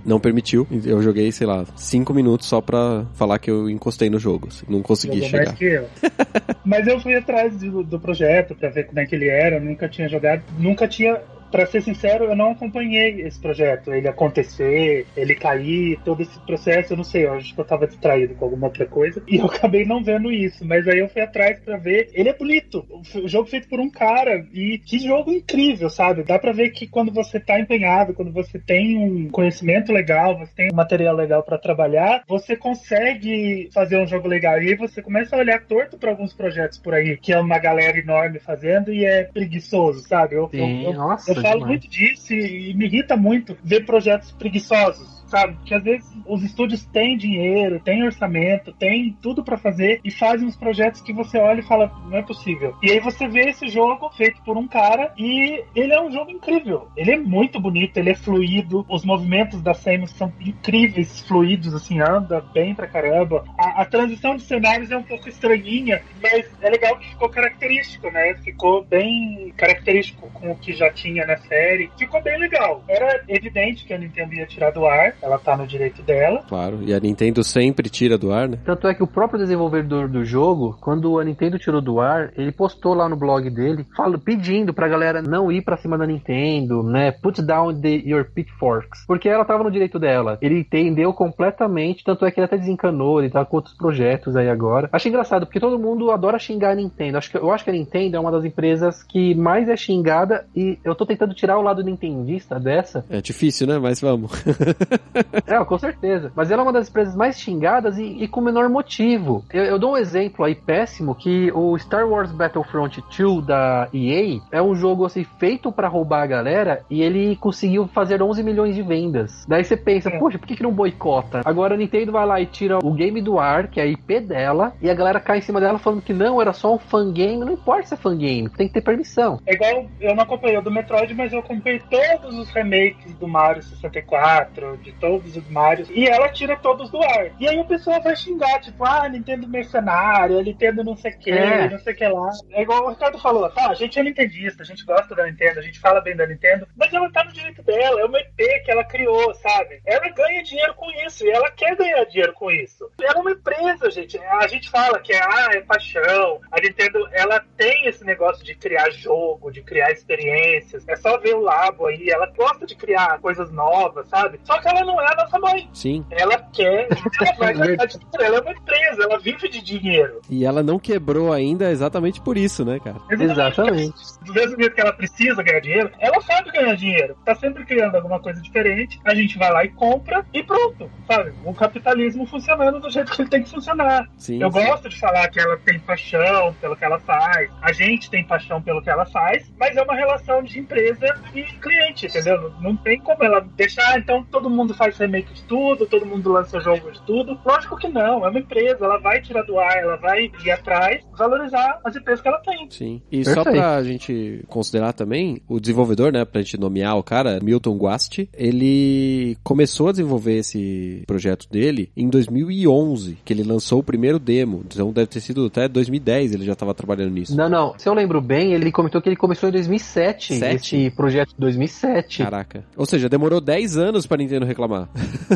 não permitiu. Eu joguei, sei lá, 5 minutos só pra falar que eu encostei no jogo, assim, não consegui Jogou chegar. mais que eu. Mas eu fui atrás do, do projeto pra ver como é que ele era. Eu nunca tinha jogado, nunca tinha. Pra ser sincero, eu não acompanhei esse projeto. Ele acontecer, ele cair, todo esse processo, eu não sei, eu acho que eu tava distraído com alguma outra coisa. E eu acabei não vendo isso. Mas aí eu fui atrás pra ver. Ele é bonito. O jogo feito por um cara. E que jogo incrível, sabe? Dá pra ver que quando você tá empenhado, quando você tem um conhecimento legal, você tem um material legal pra trabalhar, você consegue fazer um jogo legal. E aí você começa a olhar torto pra alguns projetos por aí, que é uma galera enorme fazendo e é preguiçoso, sabe? Eu, Sim, eu, eu, nossa, eu falo demais. muito disso e, e me irrita muito ver projetos preguiçosos. Sabe? Porque às vezes os estúdios têm dinheiro, têm orçamento, têm tudo pra fazer e fazem uns projetos que você olha e fala, não é possível. E aí você vê esse jogo feito por um cara e ele é um jogo incrível. Ele é muito bonito, ele é fluido, os movimentos da Samus são incríveis, fluidos, assim, anda bem pra caramba. A, a transição de cenários é um pouco estranhinha, mas é legal que ficou característico, né? Ficou bem característico com o que já tinha na série. Ficou bem legal. Era evidente que a Nintendo ia tirar do ar, ela tá no direito dela. Claro, e a Nintendo sempre tira do ar, né? Tanto é que o próprio desenvolvedor do jogo, quando a Nintendo tirou do ar, ele postou lá no blog dele, fala, pedindo pra galera não ir pra cima da Nintendo, né? Put down the, your pitchforks. Porque ela tava no direito dela. Ele entendeu completamente, tanto é que ele até desencanou, ele tá com outros projetos aí agora. Acho engraçado, porque todo mundo adora xingar a Nintendo. Acho que, eu acho que a Nintendo é uma das empresas que mais é xingada e eu tô tentando tirar o lado nintendista dessa, É difícil, né? Mas vamos. é, com certeza. Mas ela é uma das empresas mais xingadas e, e com menor motivo. Eu, eu dou um exemplo aí péssimo que o Star Wars Battlefront 2 da EA é um jogo assim feito pra roubar a galera e ele conseguiu fazer 11 milhões de vendas. Daí você pensa, É. poxa, por que, que não boicota? Agora a Nintendo vai lá e tira o game do ar, que é a IP dela, e a galera cai em cima dela falando que não, era só um fangame. Não importa se é fangame, tem que ter permissão. É igual, eu não acompanhei o do Metroid, mas eu acompanhei todos os remakes do Mario 64, de todos os Marios, e ela tira todos do ar. E aí o pessoal vai xingar, tipo, ah, Nintendo mercenário, Nintendo não sei o que, É. não sei o que lá. É igual o Ricardo falou, tá, a gente é nintendista, a gente gosta da Nintendo, a gente fala bem da Nintendo, mas ela tá no direito dela, é uma IP que ela criou, sabe? Ela ganha dinheiro com isso, e ela quer ganhar dinheiro com isso. Ela é uma empresa, gente. A gente fala que é, ah, é paixão. A Nintendo, ela tem esse negócio de criar jogo, de criar experiências. É só ver o Labo aí, ela gosta de criar coisas novas, sabe? Só que ela não é a nossa mãe. Sim. Ela quer, ela vai gastar dinheiro. Ela é uma empresa, ela vive de dinheiro. E ela não quebrou ainda exatamente por isso, né, cara? Exatamente. Do mesmo jeito que ela precisa ganhar dinheiro, ela sabe ganhar dinheiro. Tá sempre criando alguma coisa diferente. A gente vai lá e compra e pronto, sabe? O capitalismo funcionando do jeito que ele tem que funcionar. Sim. Eu sim. gosto de falar que ela tem paixão pelo que ela faz, a gente tem paixão pelo que ela faz, mas é uma relação de empresa e cliente, entendeu? Não, não tem como ela deixar, ah, então todo mundo faz remake de tudo, todo mundo lança jogo de tudo. Lógico que não, é uma empresa, ela vai tirar do ar, ela vai ir atrás, valorizar as IPs que ela tem. Sim. E só Perfeito. pra gente considerar também, o desenvolvedor, né, pra gente nomear o cara, Milton Guasti, ele começou a desenvolver esse projeto dele em 2011, que ele lançou o primeiro demo. Então deve ter sido até 2010 ele já tava trabalhando nisso. Não, não. Se eu lembro bem, ele comentou que ele começou em 2007. Sete? Esse projeto de 2007. Caraca. Ou seja, demorou 10 anos pra Nintendo reclamar.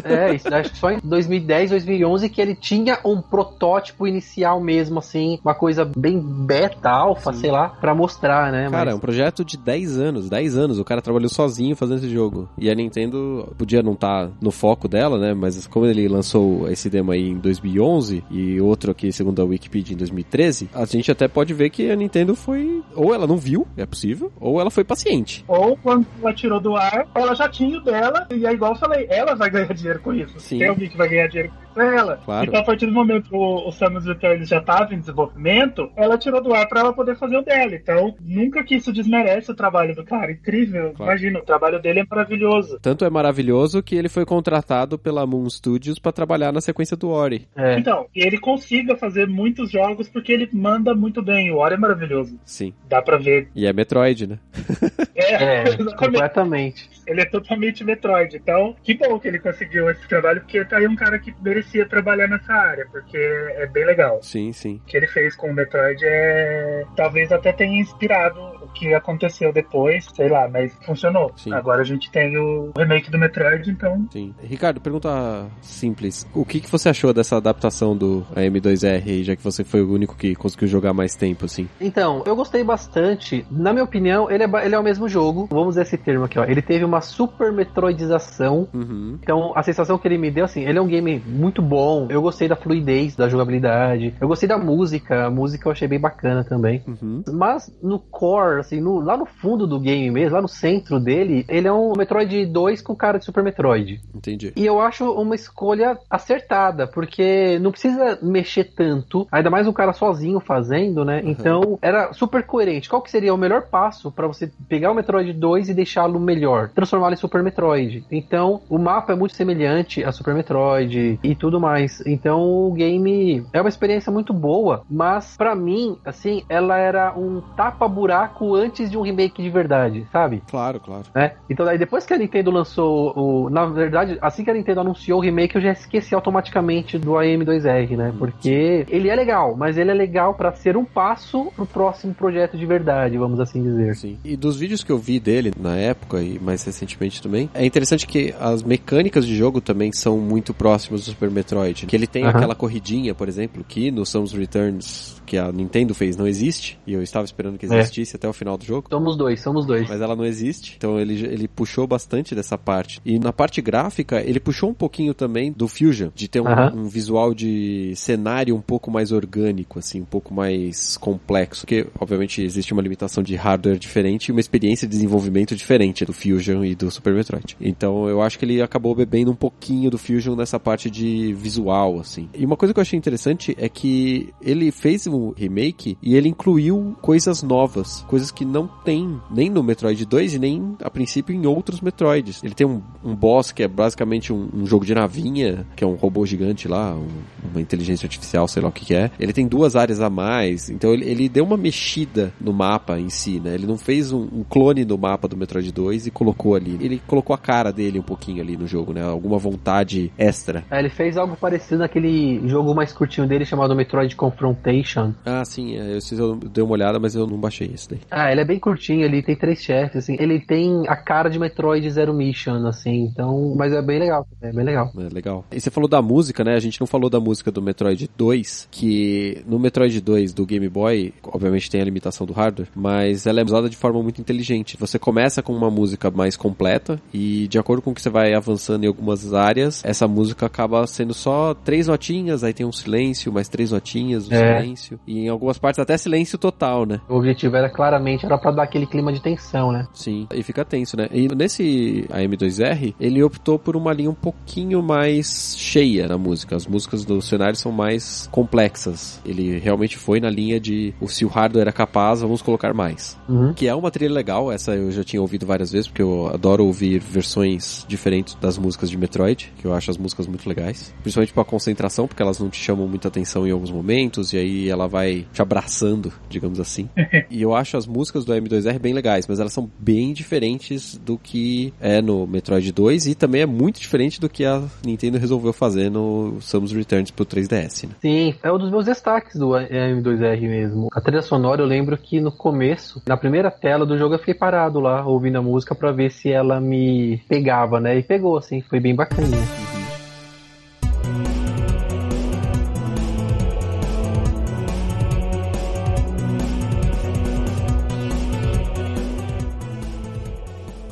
É, isso acho que só em 2010, 2011 que ele tinha um protótipo inicial mesmo, assim, uma coisa bem beta, alfa, sei lá, pra mostrar, né? Cara, é um Mas, projeto de 10 anos, 10 anos. O cara trabalhou sozinho fazendo esse jogo. E a Nintendo podia não estar no foco dela, né? Mas como ele lançou esse demo aí em 2011 e outro aqui, segundo a Wikipedia, em 2013, a gente até pode ver que a Nintendo foi. Ou ela não viu, é possível, ou ela foi paciente. Ou quando ela tirou do ar, ela já tinha o dela, e é igual eu falei, ela vai ganhar dinheiro com isso. Sim. Tem alguém que vai ganhar dinheiro com ela. Claro. Então, a partir do momento que o, o Samus Returns já estava em desenvolvimento, ela tirou do ar para ela poder fazer o dela. Então, nunca que isso desmerece o trabalho do cara. Incrível. Claro. Imagina, o trabalho dele é maravilhoso. Tanto é maravilhoso que ele foi contratado pela Moon Studios pra trabalhar na sequência do Ori. é. Então, e ele consiga fazer muitos jogos porque ele manda muito bem. O Ori é maravilhoso. Sim. Dá pra ver. E é Metroid, né? É, É, exatamente. completamente. Ele é totalmente Metroid. Então, que bom que ele conseguiu esse trabalho, porque tá aí um cara que merecia trabalhar nessa área, porque é bem legal. Sim, sim. O que ele fez com o Metroid é. Talvez até tenha inspirado o que aconteceu depois, sei lá, mas funcionou. Sim. Agora a gente tem o remake do Metroid, então. Sim. Ricardo, pergunta simples. O que, que você achou dessa adaptação do AM2R, aí, já que você foi o único que conseguiu jogar mais tempo, assim? Então, eu gostei bastante. Na minha opinião, ele é, ele é o mesmo jogo. Vamos usar esse termo aqui, ó. Ele teve uma super metroidização. Uhum. Então, a sensação que ele me deu, assim, ele é um game muito bom. Eu gostei da fluidez da jogabilidade. Eu gostei da música. A música eu achei bem bacana também. Uhum. Mas no core, assim, no- lá no fundo do game mesmo, lá no centro dele, ele é um Metroid 2 com cara de Super Metroid. Entendi. E eu acho uma escolha acertada, porque não precisa mexer tanto, ainda mais um cara sozinho fazendo, né? Então era super coerente. Qual que seria o melhor passo pra você pegar o Metroid 2 e deixá-lo melhor? Transformá-lo em Super Metroid. Então o mapa é muito semelhante a Super Metroid e tudo mais. Então o game é uma experiência muito boa, mas pra mim, assim, ela era um tapa-buraco antes de um remake de verdade, sabe? Claro, claro. né? Então daí depois que a Nintendo lançou o, na verdade, assim que a Nintendo anunciou o remake, eu já esqueci automaticamente do AM2R, né? Porque ele é legal, mas ele é legal pra ser um passo pro próximo projeto de verdade, vamos assim dizer. Sim. E dos vídeos que eu vi dele na época e mais recentemente também, é interessante que as mecânicas de jogo também são muito próximas do Super Metroid. Que ele tem aquela corridinha, por exemplo, que no Samus Returns que a Nintendo fez não existe, e eu estava esperando que É. existisse até o final do jogo. Somos dois, somos dois. Mas ela não existe, então ele, ele puxou bastante dessa parte. E na parte gráfica, ele puxou um pouquinho também do Fusion, de ter um, Aham. um visual de cenário um pouco mais orgânico, assim, um pouco mais complexo. Porque, obviamente, existe uma limitação de hardware diferente e uma experiência de desenvolvimento diferente do Fusion e do Super Metroid. Então, eu acho que ele acabou bebendo um pouquinho do Fusion nessa parte de visual, assim. E uma coisa que eu achei interessante é que ele fez um remake e ele incluiu coisas novas, coisas que não tem nem no Metroid 2 e nem a princípio em outros Metroids. Ele tem um, um boss que é basicamente um, um jogo de navinha, que é um robô gigante lá, um, um uma inteligência artificial, sei lá o que, que é. Ele tem duas áreas a mais, então ele, ele deu uma mexida no mapa em si, né? Ele não fez um, um clone do mapa do Metroid 2 e colocou ali. Ele colocou a cara dele um pouquinho ali no jogo, né? Alguma vontade extra. É, ele fez algo parecido naquele jogo mais curtinho dele chamado Metroid Confrontation. Ah, sim, é, eu, eu dei uma olhada, mas eu não baixei isso daí. Ah, ele é bem curtinho, ele tem três chefes, assim. Ele tem a cara de Metroid Zero Mission, assim, então. Mas é bem legal, é bem legal. É legal. E você falou da música, né? A gente não falou da música do Metroid 2, que no Metroid 2 do Game Boy, obviamente tem a limitação do hardware, mas ela é usada de forma muito inteligente. Você começa com uma música mais completa e de acordo com que você vai avançando em algumas áreas, essa música acaba sendo só três notinhas, aí tem um silêncio, mais três notinhas, um É. silêncio, e em algumas partes até silêncio total, né? O objetivo era claramente era pra dar aquele clima de tensão, né? Sim, e fica tenso, né? E nesse AM2R, ele optou por uma linha um pouquinho mais cheia na música. As músicas do cenário são mais complexas. Ele realmente foi na linha de o se o hardware era capaz, vamos colocar mais. Uhum. Que é uma trilha legal, essa eu já tinha ouvido várias vezes, porque eu adoro ouvir versões diferentes das músicas de Metroid, que eu acho as músicas muito legais. Principalmente pra concentração, porque elas não te chamam muita atenção em alguns momentos, e aí ela vai te abraçando, digamos assim. e eu acho as músicas do M2R bem legais, mas elas são bem diferentes do que é no Metroid 2 e também é muito diferente do que a Nintendo resolveu fazer no Samus Returns pro 3DS, né? Sim, é um dos meus destaques do M2R mesmo. A trilha sonora eu lembro que no começo, na primeira tela do jogo, eu fiquei parado lá, ouvindo a música pra ver se ela me pegava, né? E pegou, assim, foi bem bacaninha.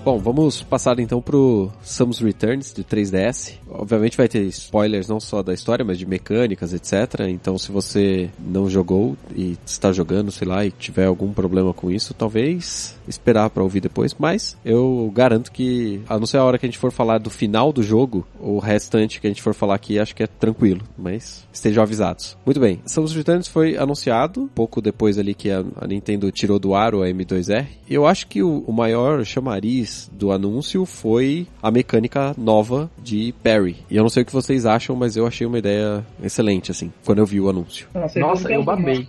Bom, vamos passar então pro Samus Returns de 3DS. Obviamente vai ter spoilers não só da história, mas de mecânicas, etc. Então se você não jogou e está jogando, sei lá, e tiver algum problema com isso, talvez esperar para ouvir depois. Mas eu garanto que, a não ser a hora que a gente for falar do final do jogo, o restante que a gente for falar aqui, acho que é tranquilo. Mas estejam avisados. Muito bem, Samus Returns foi anunciado pouco depois ali que a, a Nintendo tirou do ar o M2R. Eu acho que o, o maior chamariz do anúncio foi a mecânica nova de Parry. E eu não sei o que vocês acham, mas eu achei uma ideia excelente, assim, quando eu vi o anúncio. Nossa, dúvida eu babei.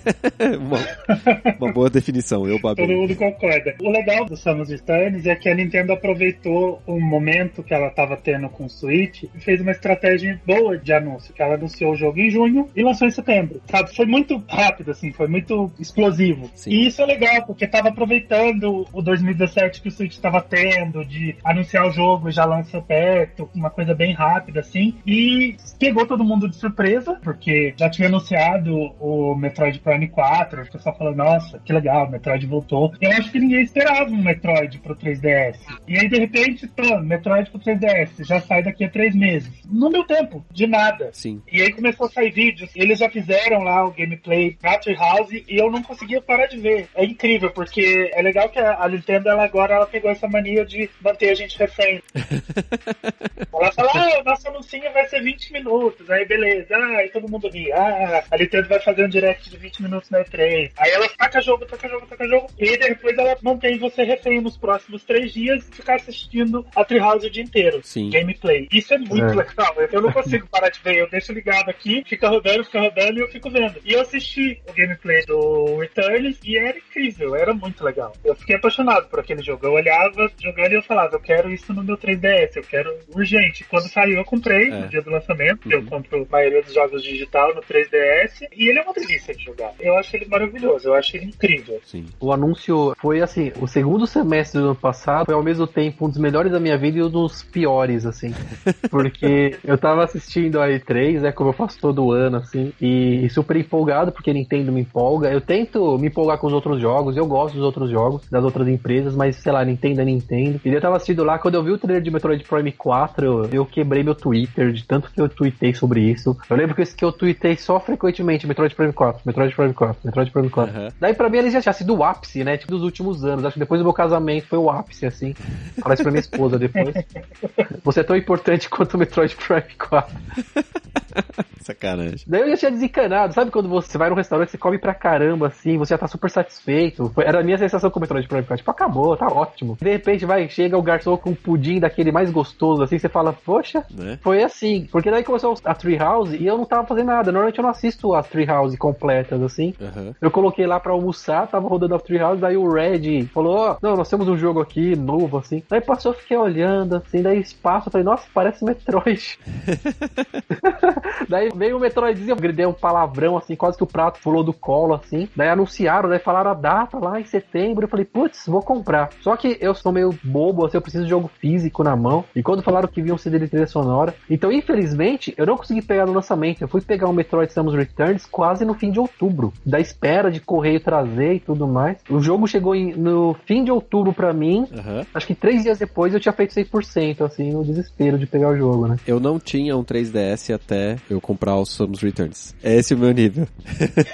uma, uma boa definição, eu Todo babei. mundo concorda. O legal do Samus Returns é que a Nintendo aproveitou o momento que ela estava tendo com o Switch e fez uma estratégia boa de anúncio, que ela anunciou o jogo em junho e lançou em setembro. Sabe? Foi muito rápido, assim, foi muito explosivo. Sim. E isso é legal, porque tava aproveitando o 2017 que o Switch estava tendo, de anunciar o jogo e já lança perto, uma coisa bem rápida, assim. E pegou todo mundo de surpresa, porque já tinha anunciado o Metroid Prime 4, o pessoal falou, nossa, que legal, o Metroid voltou. Eu acho que ninguém esperava um Metroid pro 3DS. E aí, de repente, pô, Metroid pro 3DS, já sai daqui a três meses. Não deu tempo, de nada. Sim. E aí começou a sair vídeos. Eles já fizeram lá o gameplay pra Treehouse e eu não conseguia parar de ver. É incrível, porque é legal que a a Nintendo ela agora ela pegou essa mania de manter a gente refém. ela fala, ah, o nosso anuncinho vai ser 20 minutos. Aí beleza, ah, aí todo mundo ri. Ah, a Nintendo vai fazer um direct de 20 minutos na E3. Aí ela taca jogo, taca jogo, taca jogo. E depois ela mantém você refém nos próximos três dias e ficar assistindo a Treehouse o dia inteiro. Sim. Gameplay. Isso é muito É. legal. Eu- Eu não consigo parar de ver. Eu deixo ligado aqui, fica rodando, fica rodando e eu fico vendo. E eu assisti o gameplay do Returns e era incrível, era muito legal. Eu fiquei apaixonado por aquele jogo. Eu olhava jogando e eu falava, eu quero isso no meu 3DS, eu quero urgente. Quando saiu, eu comprei É. no dia do lançamento. Eu Uhum. compro a maioria dos jogos digital no 3DS e ele é uma delícia de jogar. Eu acho ele maravilhoso, eu acho ele incrível. Sim. O anúncio foi assim, o segundo semestre do ano passado foi ao mesmo tempo um dos melhores da minha vida e um dos piores, assim. Porque eu tava assistindo a E3, né, como eu faço todo ano, assim, e super empolgado, porque Nintendo me empolga. Eu tento me empolgar com os outros jogos, eu gosto dos outros jogos, das outras empresas, mas sei lá, Nintendo é Nintendo. E eu tava assistindo lá, quando eu vi o trailer de Metroid Prime 4, eu, eu quebrei meu Twitter, de tanto que eu tuitei sobre isso. Eu lembro que esse que eu tuitei só frequentemente, Metroid Prime 4, Metroid Prime 4, Metroid Prime 4. Aham. Daí pra mim ele já tinha sido o ápice, né? Tipo, dos últimos anos. Acho que depois do meu casamento foi o ápice, assim. Falar isso pra minha esposa depois. Você é tão importante quanto o Metroid Prime 4. Sacanagem. Daí eu já tinha desencanado. Sabe quando você vai num restaurante, você come pra caramba, assim, você já tá super satisfeito? Foi- Era a minha sensação com o Metroid Prime 4. Tipo, acabou, tá ótimo. De repente vai, chega o garçom com um pudim daquele mais gostoso, assim, você fala, poxa, Né? foi assim. Porque daí começou a Treehouse e eu não tava fazendo nada. Normalmente eu não assisto as Treehouse completas, assim. Aham. Eu coloquei lá pra almoçar, tava rodando a Treehouse, daí o Red falou, ó, não, nós temos um jogo aqui, novo, assim. Daí passou, eu fiquei olhando, assim, daí espaço, eu falei, nossa, parece Metroid. daí veio o Metroidzinho, eu gritei um palavrão, assim, quase que o prato pulou do colo, assim. Daí anunciaram, daí falaram a data lá em setembro, eu falei, putz, vou comprar. Só que eu sou meio bobo, assim, eu preciso de jogo físico na mão. E quando falaram que vinha um CD de trilha sonora, então infelizmente eu não consegui pegar no lançamento. Eu fui pegar o Metroid Samus Returns quase no fim de outubro, da espera de correio trazer e tudo mais. O jogo chegou em- no fim de outubro pra mim. Aham. Acho que três dias depois eu tinha feito 100%, assim, no desespero de pegar o jogo, né? Eu não tinha um 3DS até eu comprar o Samus Returns. É esse o meu nível.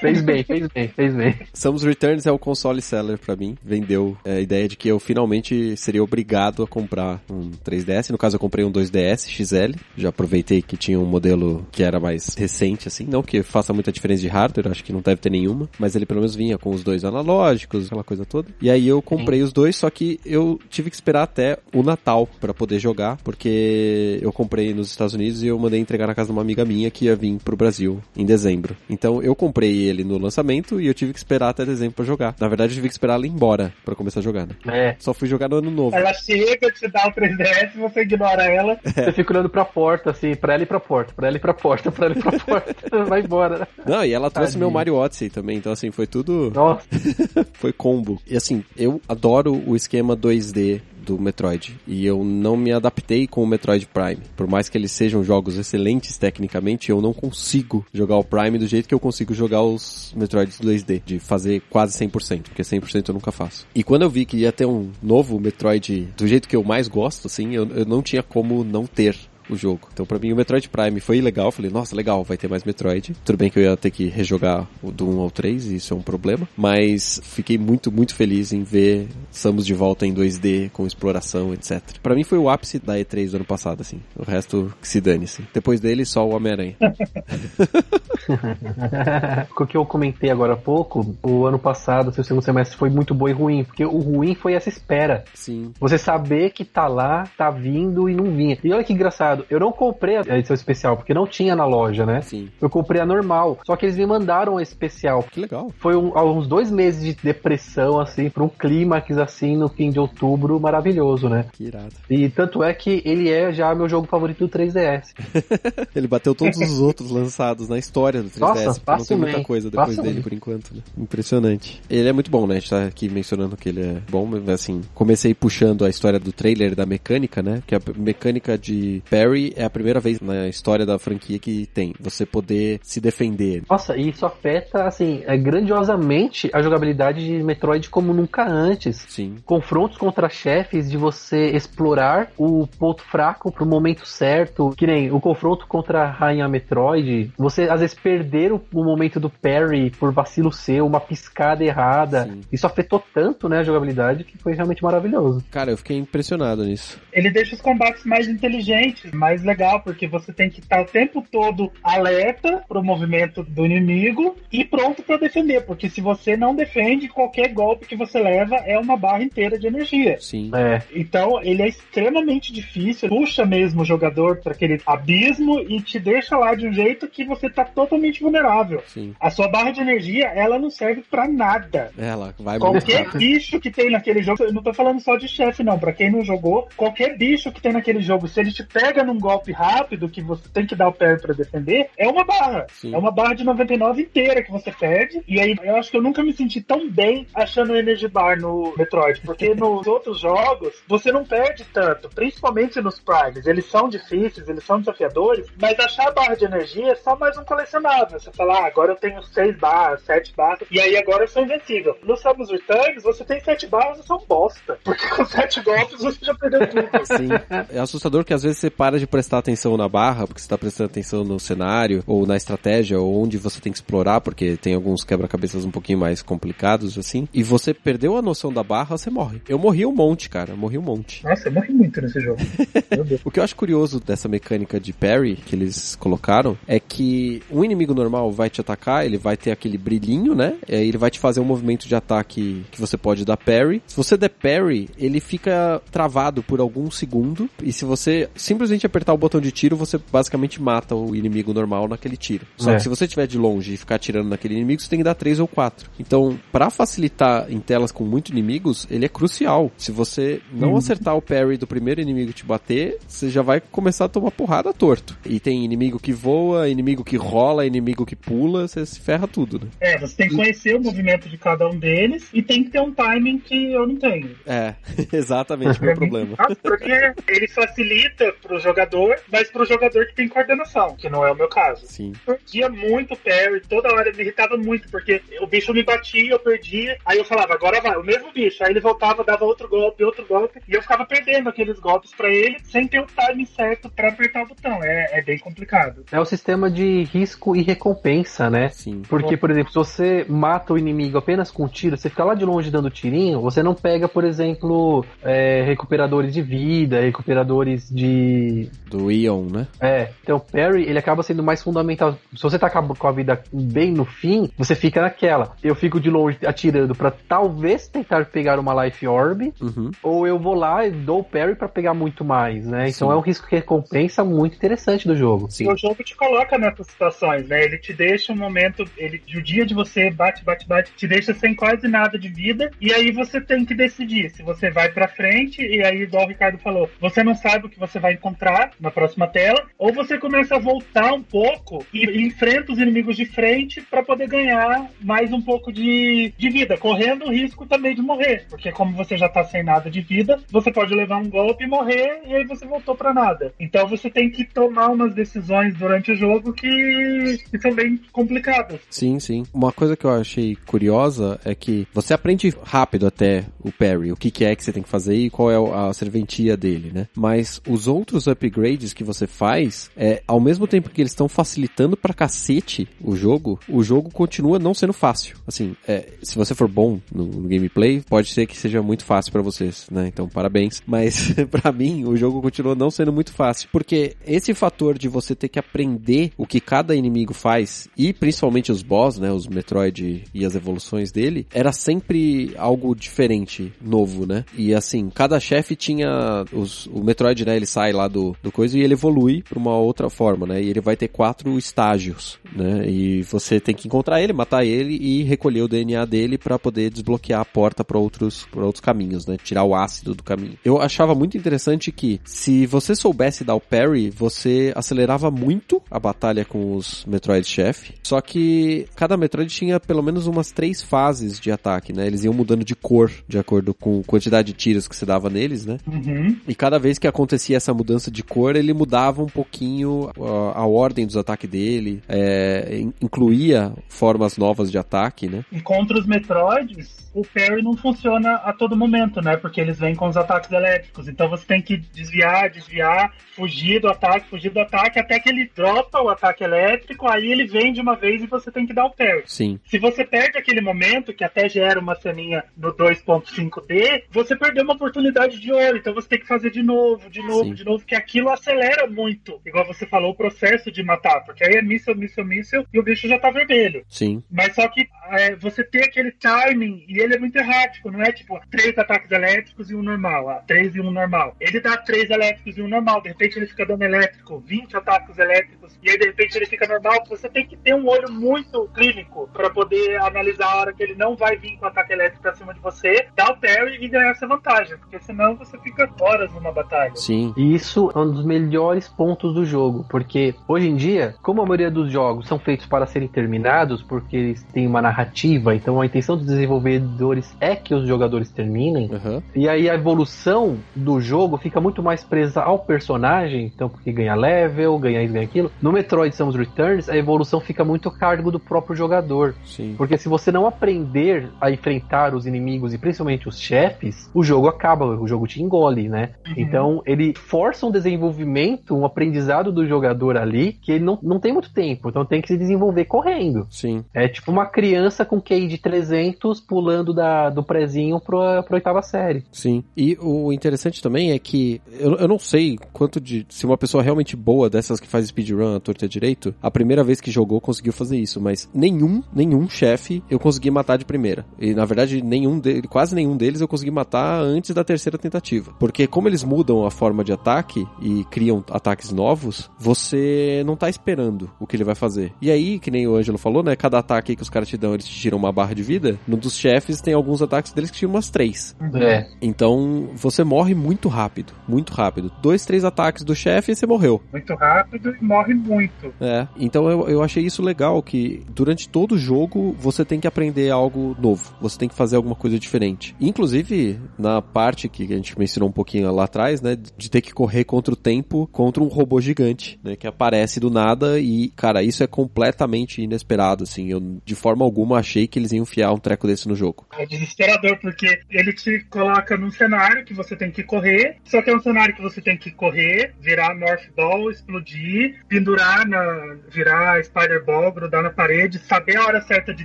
Fez bem, fez bem, fez bem. Samus Returns é o console seller pra mim. Vendeu é, a ideia de que eu finalmente seria obrigado a comprar um 3DS. No caso, eu comprei um 2DS XL. Já aproveitei que tinha um modelo que era mais recente, assim. Não que faça muita diferença de hardware, acho que não deve ter nenhuma. Mas ele pelo menos vinha com os dois analógicos, aquela coisa toda. E aí eu comprei os dois, só que eu tive que esperar até o Natal pra poder jogar, porque eu comprei nos Estados Unidos e eu mandei entregar na casa de uma amiga minha que ia vir pro Brasil em dezembro. Então eu comprei ele no lançamento e eu tive que esperar até dezembro pra jogar. Na verdade, eu tive que esperar ela ir embora pra começar a jogar, né? É, Só fui jogar no ano novo. Ela chega, te dá o 3DS, você ignora ela. eu fico olhando pra porta, assim, pra ela e pra porta, pra ela e pra porta, pra ela e pra porta. Vai embora. Não, e ela trouxe Tadinho. meu Mario Odyssey também, então assim, foi tudo. Nossa, foi combo. E assim, eu adoro o esquema 2D do Metroid. E eu não me adaptei com o Metroid Prime. Por mais que eles sejam jogos excelentes tecnicamente, eu não consigo jogar o Prime do jeito que eu consigo jogar os Metroids 2D. De fazer quase 100%, porque 100% eu nunca faço. E quando eu vi que ia ter um novo Metroid do jeito que eu mais gosto, assim, eu, eu não tinha como não ter o jogo. Então pra mim o Metroid Prime foi legal, falei, nossa, legal, vai ter mais Metroid. Tudo bem que eu ia ter que rejogar o do 1 ao 3, e isso é um problema, mas fiquei muito, muito feliz em ver Samus de volta em 2D, com exploração, etc. Pra mim foi o ápice da E3 do ano passado, assim. O resto que se dane, assim. Depois dele, só o Homem-Aranha. o que eu comentei agora há pouco, o ano passado, seu segundo semestre foi muito bom e ruim, porque o ruim foi essa espera. Sim. Você saber que tá lá, tá vindo e não vinha. E olha que engraçado, eu não comprei a edição especial, porque não tinha na loja, né? Sim. Eu comprei a normal, só que eles me mandaram a especial. Que legal. Foi um, uns dois meses de depressão, assim, pra um clímax, assim, no fim de outubro, maravilhoso, né? Que irado. E tanto é que ele é já meu jogo favorito do 3DS. Ele bateu todos os outros lançados na história do 3DS, Nossa, não tem muita coisa depois facilmente. dele por enquanto, né? Impressionante. Ele é muito bom, né? A gente tá aqui mencionando que ele é bom, mas assim, comecei puxando a história do trailer da mecânica, né? Que a mecânica de Parry é a primeira vez na história da franquia que tem. Você poder se defender. Nossa, e isso afeta, assim, é, grandiosamente a jogabilidade de Metroid como nunca antes. Sim. confrontos contra chefes de você explorar o ponto fraco pro momento certo, que nem o confronto contra a Rainha Metroid, você às vezes perder o, o momento do parry por vacilo seu, uma piscada errada. Sim. Isso afetou tanto, né, a jogabilidade que foi realmente maravilhoso. Cara, eu fiquei impressionado nisso. Ele deixa os combates mais inteligentes, mais legal, porque você tem que estar o tempo todo alerta pro movimento do inimigo e pronto pra defender, porque se você não defende, qualquer golpe que você leva é uma barra inteira de energia. Sim. É, Então ele é extremamente difícil, puxa mesmo o jogador para aquele abismo e te deixa lá de um jeito que você tá totalmente vulnerável. Sim. A sua barra de energia, ela não serve pra nada. Ela vai Qualquer bicho que tem naquele jogo, eu não tô falando só de chefe, não. Pra quem não jogou, qualquer bicho que tem naquele jogo, se ele te pega num golpe rápido, que você tem que dar o parry pra defender, é uma barra. Sim. É uma barra de 99 inteira que você perde. E aí, eu acho que eu nunca me senti tão bem achando o Energy Bar no Metroid. Porque nos outros jogos, você não perde tanto. Principalmente nos Primes. Eles são difíceis, eles são desafiadores. Mas achar a barra de energia é só mais um colecionável. Você fala, ah, agora eu tenho 6 barras, 7 barras. E aí agora eu sou invencível. No Samus Returns, você tem 7 barras e são bosta. Porque com 7 golpes você já perdeu tudo. Sim. É assustador que às vezes você para para de prestar atenção na barra, porque você tá prestando atenção no cenário, ou na estratégia, ou onde você tem que explorar, porque tem alguns quebra-cabeças um pouquinho mais complicados, assim, e você perdeu a noção da barra, você morre. Eu morri um monte, cara, eu morri um monte. Nossa, eu morri muito nesse jogo. Meu Deus. O que eu acho curioso dessa mecânica de parry que eles colocaram é que um inimigo normal vai te atacar, ele vai ter aquele brilhinho, né? E aí ele vai te fazer um movimento de ataque que você pode dar parry. Se você der parry, ele fica travado por algum segundo. E se você simplesmente apertar o botão de tiro, você basicamente mata o inimigo normal naquele tiro. Só É. que se você estiver de longe e ficar atirando naquele inimigo, você tem que dar 3 ou 4. Então, pra facilitar em telas com muitos inimigos, ele é crucial. Se você não acertar o parry do primeiro inimigo te bater, você já vai começar a tomar porrada torto. E tem inimigo que voa, inimigo que rola, inimigo que pula, você se ferra tudo, né? É, você tem que conhecer o movimento de cada um deles e tem que ter um timing que eu não tenho. É, exatamente o meu problema. Porque ele facilita pro jogador, mas pro jogador que tem coordenação, que não é o meu caso. Sim. perdia muito parry, toda hora me irritava muito, porque o bicho me batia, eu perdia, aí eu falava, agora vai, o mesmo bicho, aí ele voltava, dava outro golpe, outro golpe, e eu ficava perdendo aqueles golpes pra ele, sem ter o timing certo pra apertar o botão, é, é bem complicado. É o sistema de risco e recompensa, né? Sim. Porque, por exemplo, se você mata o inimigo apenas com um tiro, você fica lá de longe dando tirinho, você não pega, por exemplo, é, recuperadores de vida, recuperadores de. Do Ion, né? É, então o parry ele acaba sendo mais fundamental. Se você tá com a- com a vida bem no fim, você fica naquela. Eu fico de longe atirando pra talvez tentar pegar uma Life Orb, Uhum. ou eu vou lá e dou o parry pra pegar muito mais, né? Então Sim. é um risco recompensa muito interessante do jogo. Sim. E o jogo te coloca nessas situações, né? Ele te deixa um momento, ele judia de você, bate, bate, bate, te deixa sem quase nada de vida, e aí você tem que decidir se você vai pra frente, e aí, igual o Ricardo falou, você não sabe o que você vai encontrar na próxima tela, ou você começa a voltar um pouco e, enfrenta os inimigos de frente pra poder ganhar mais um pouco de, de vida, correndo o risco também de morrer, porque como você já tá sem nada de vida, você pode levar um golpe e morrer, e aí você voltou pra nada. Então você tem que tomar umas decisões durante o jogo que, que são bem complicadas. Sim, sim. Uma coisa que eu achei curiosa é que você aprende rápido até o parry, o que, que é que você tem que fazer e qual é a serventia dele, né? Mas os outros upgrades que você faz, é, ao mesmo tempo que eles estão facilitando pra cacete o jogo, o jogo continua não sendo fácil. Assim, é, se você for bom no, no gameplay, pode ser que seja muito fácil pra vocês, né? Então, parabéns. Mas pra mim, o jogo continua não sendo muito fácil, porque esse fator de você ter que aprender o que cada inimigo faz e principalmente os boss, né, os Metroid e as evoluções dele, era sempre algo diferente, novo, né? E assim, cada chefe tinha os, o Metroid, né, ele sai lá do, do coisa e ele evolui pra uma outra forma, né? E ele vai ter quatro estágios, né? E você tem que encontrar ele, matar ele e recolher o DNA dele pra poder desbloquear a porta para outros para outros caminhos, né? Tirar o ácido do caminho. Eu achava muito interessante que se você soubesse dar o parry, você acelerava muito a batalha com os Metroid chefe. Só que cada Metroid tinha pelo menos umas três fases de ataque, né? Eles iam mudando de cor de acordo com a quantidade de tiros que você dava neles, né? Uhum. E cada vez que acontecia essa mudança de cor, ele mudava um pouquinho a, a ordem dos ataques dele, é, in- incluía formas novas de ataque, né? E contra os Metroids, o parry não funciona a todo momento, né? Porque eles vêm com os ataques elétricos. Então você tem que desviar, desviar, fugir do ataque, fugir do ataque, até que ele dropa o ataque elétrico, aí ele vem de uma vez e você tem que dar o parry. Sim, Se você perde aquele momento, que até gera uma ceninha no 2.5D, você perdeu uma oportunidade de ouro. Então você tem que fazer de novo, de novo, Sim. de novo, que aquilo acelera muito. Igual você falou, o processo de matar. Porque aí é míssil, míssil, míssil, e o bicho já tá vermelho. sim, Mas só que é, você tem aquele timing e ele é muito errático, não é tipo três ataques elétricos e um normal, ah, três e um normal. Ele dá três elétricos e um normal, de repente ele fica dando elétrico, 20 ataques elétricos, e aí de repente ele fica normal. Você tem que ter um olho muito clínico para poder analisar a hora que ele não vai vir com ataque elétrico pra cima de você, dar o parry e ganhar essa vantagem, porque senão você fica horas numa batalha. sim, E isso é um dos melhores pontos do jogo, porque hoje em dia, como a maioria dos jogos são feitos para serem terminados, porque eles têm uma narrativa, então a intenção do desenvolvedor jogadores é que os jogadores terminem. Aham. E aí a evolução do jogo fica muito mais presa ao personagem, então porque ganha level, ganha isso, ganha aquilo. No Metroid Samus Returns, a evolução fica muito a cargo do próprio jogador. Sim. Porque se você não aprender a enfrentar os inimigos e principalmente os chefes, o jogo acaba, o jogo te engole, né? Então ele força um desenvolvimento, um aprendizado do jogador ali que ele não, não tem muito tempo, então tem que se desenvolver correndo. Sim. É tipo uma criança com QI de 300 pulando da, do prezinho pra, pra oitava série. Sim. E o interessante também é que eu, eu não sei quanto de. Se uma pessoa realmente boa dessas que faz speedrun à torta direito, a primeira vez que jogou conseguiu fazer isso, mas nenhum, nenhum chefe eu consegui matar de primeira. E na verdade, nenhum dele, quase nenhum deles eu consegui matar antes da terceira tentativa. Porque como eles mudam a forma de ataque e criam ataques novos, você não tá esperando o que ele vai fazer. E aí, que nem o Ângelo falou, né? Cada ataque que os caras te dão, eles te tiram uma barra de vida. No dos chefes tem alguns ataques deles que tiram umas três. É. Então você morre muito rápido, muito rápido. Dois, três ataques do chefe e você morreu. Muito rápido e morre muito. É. Então eu, eu achei isso legal, que durante todo o jogo você tem que aprender algo novo. Você tem que fazer alguma coisa diferente. Inclusive, na parte que a gente mencionou um pouquinho lá atrás, né? De ter que correr contra o tempo contra um robô gigante, né? Que aparece do nada e, cara, isso é completamente inesperado, assim. Eu de forma alguma achei que eles iam enfiar um treco desse no jogo. É desesperador, porque ele te coloca num cenário que você tem que correr, só que é um cenário que você tem que correr, virar Morph Ball, explodir, pendurar na. virar Spider Ball, grudar na parede, saber a hora certa de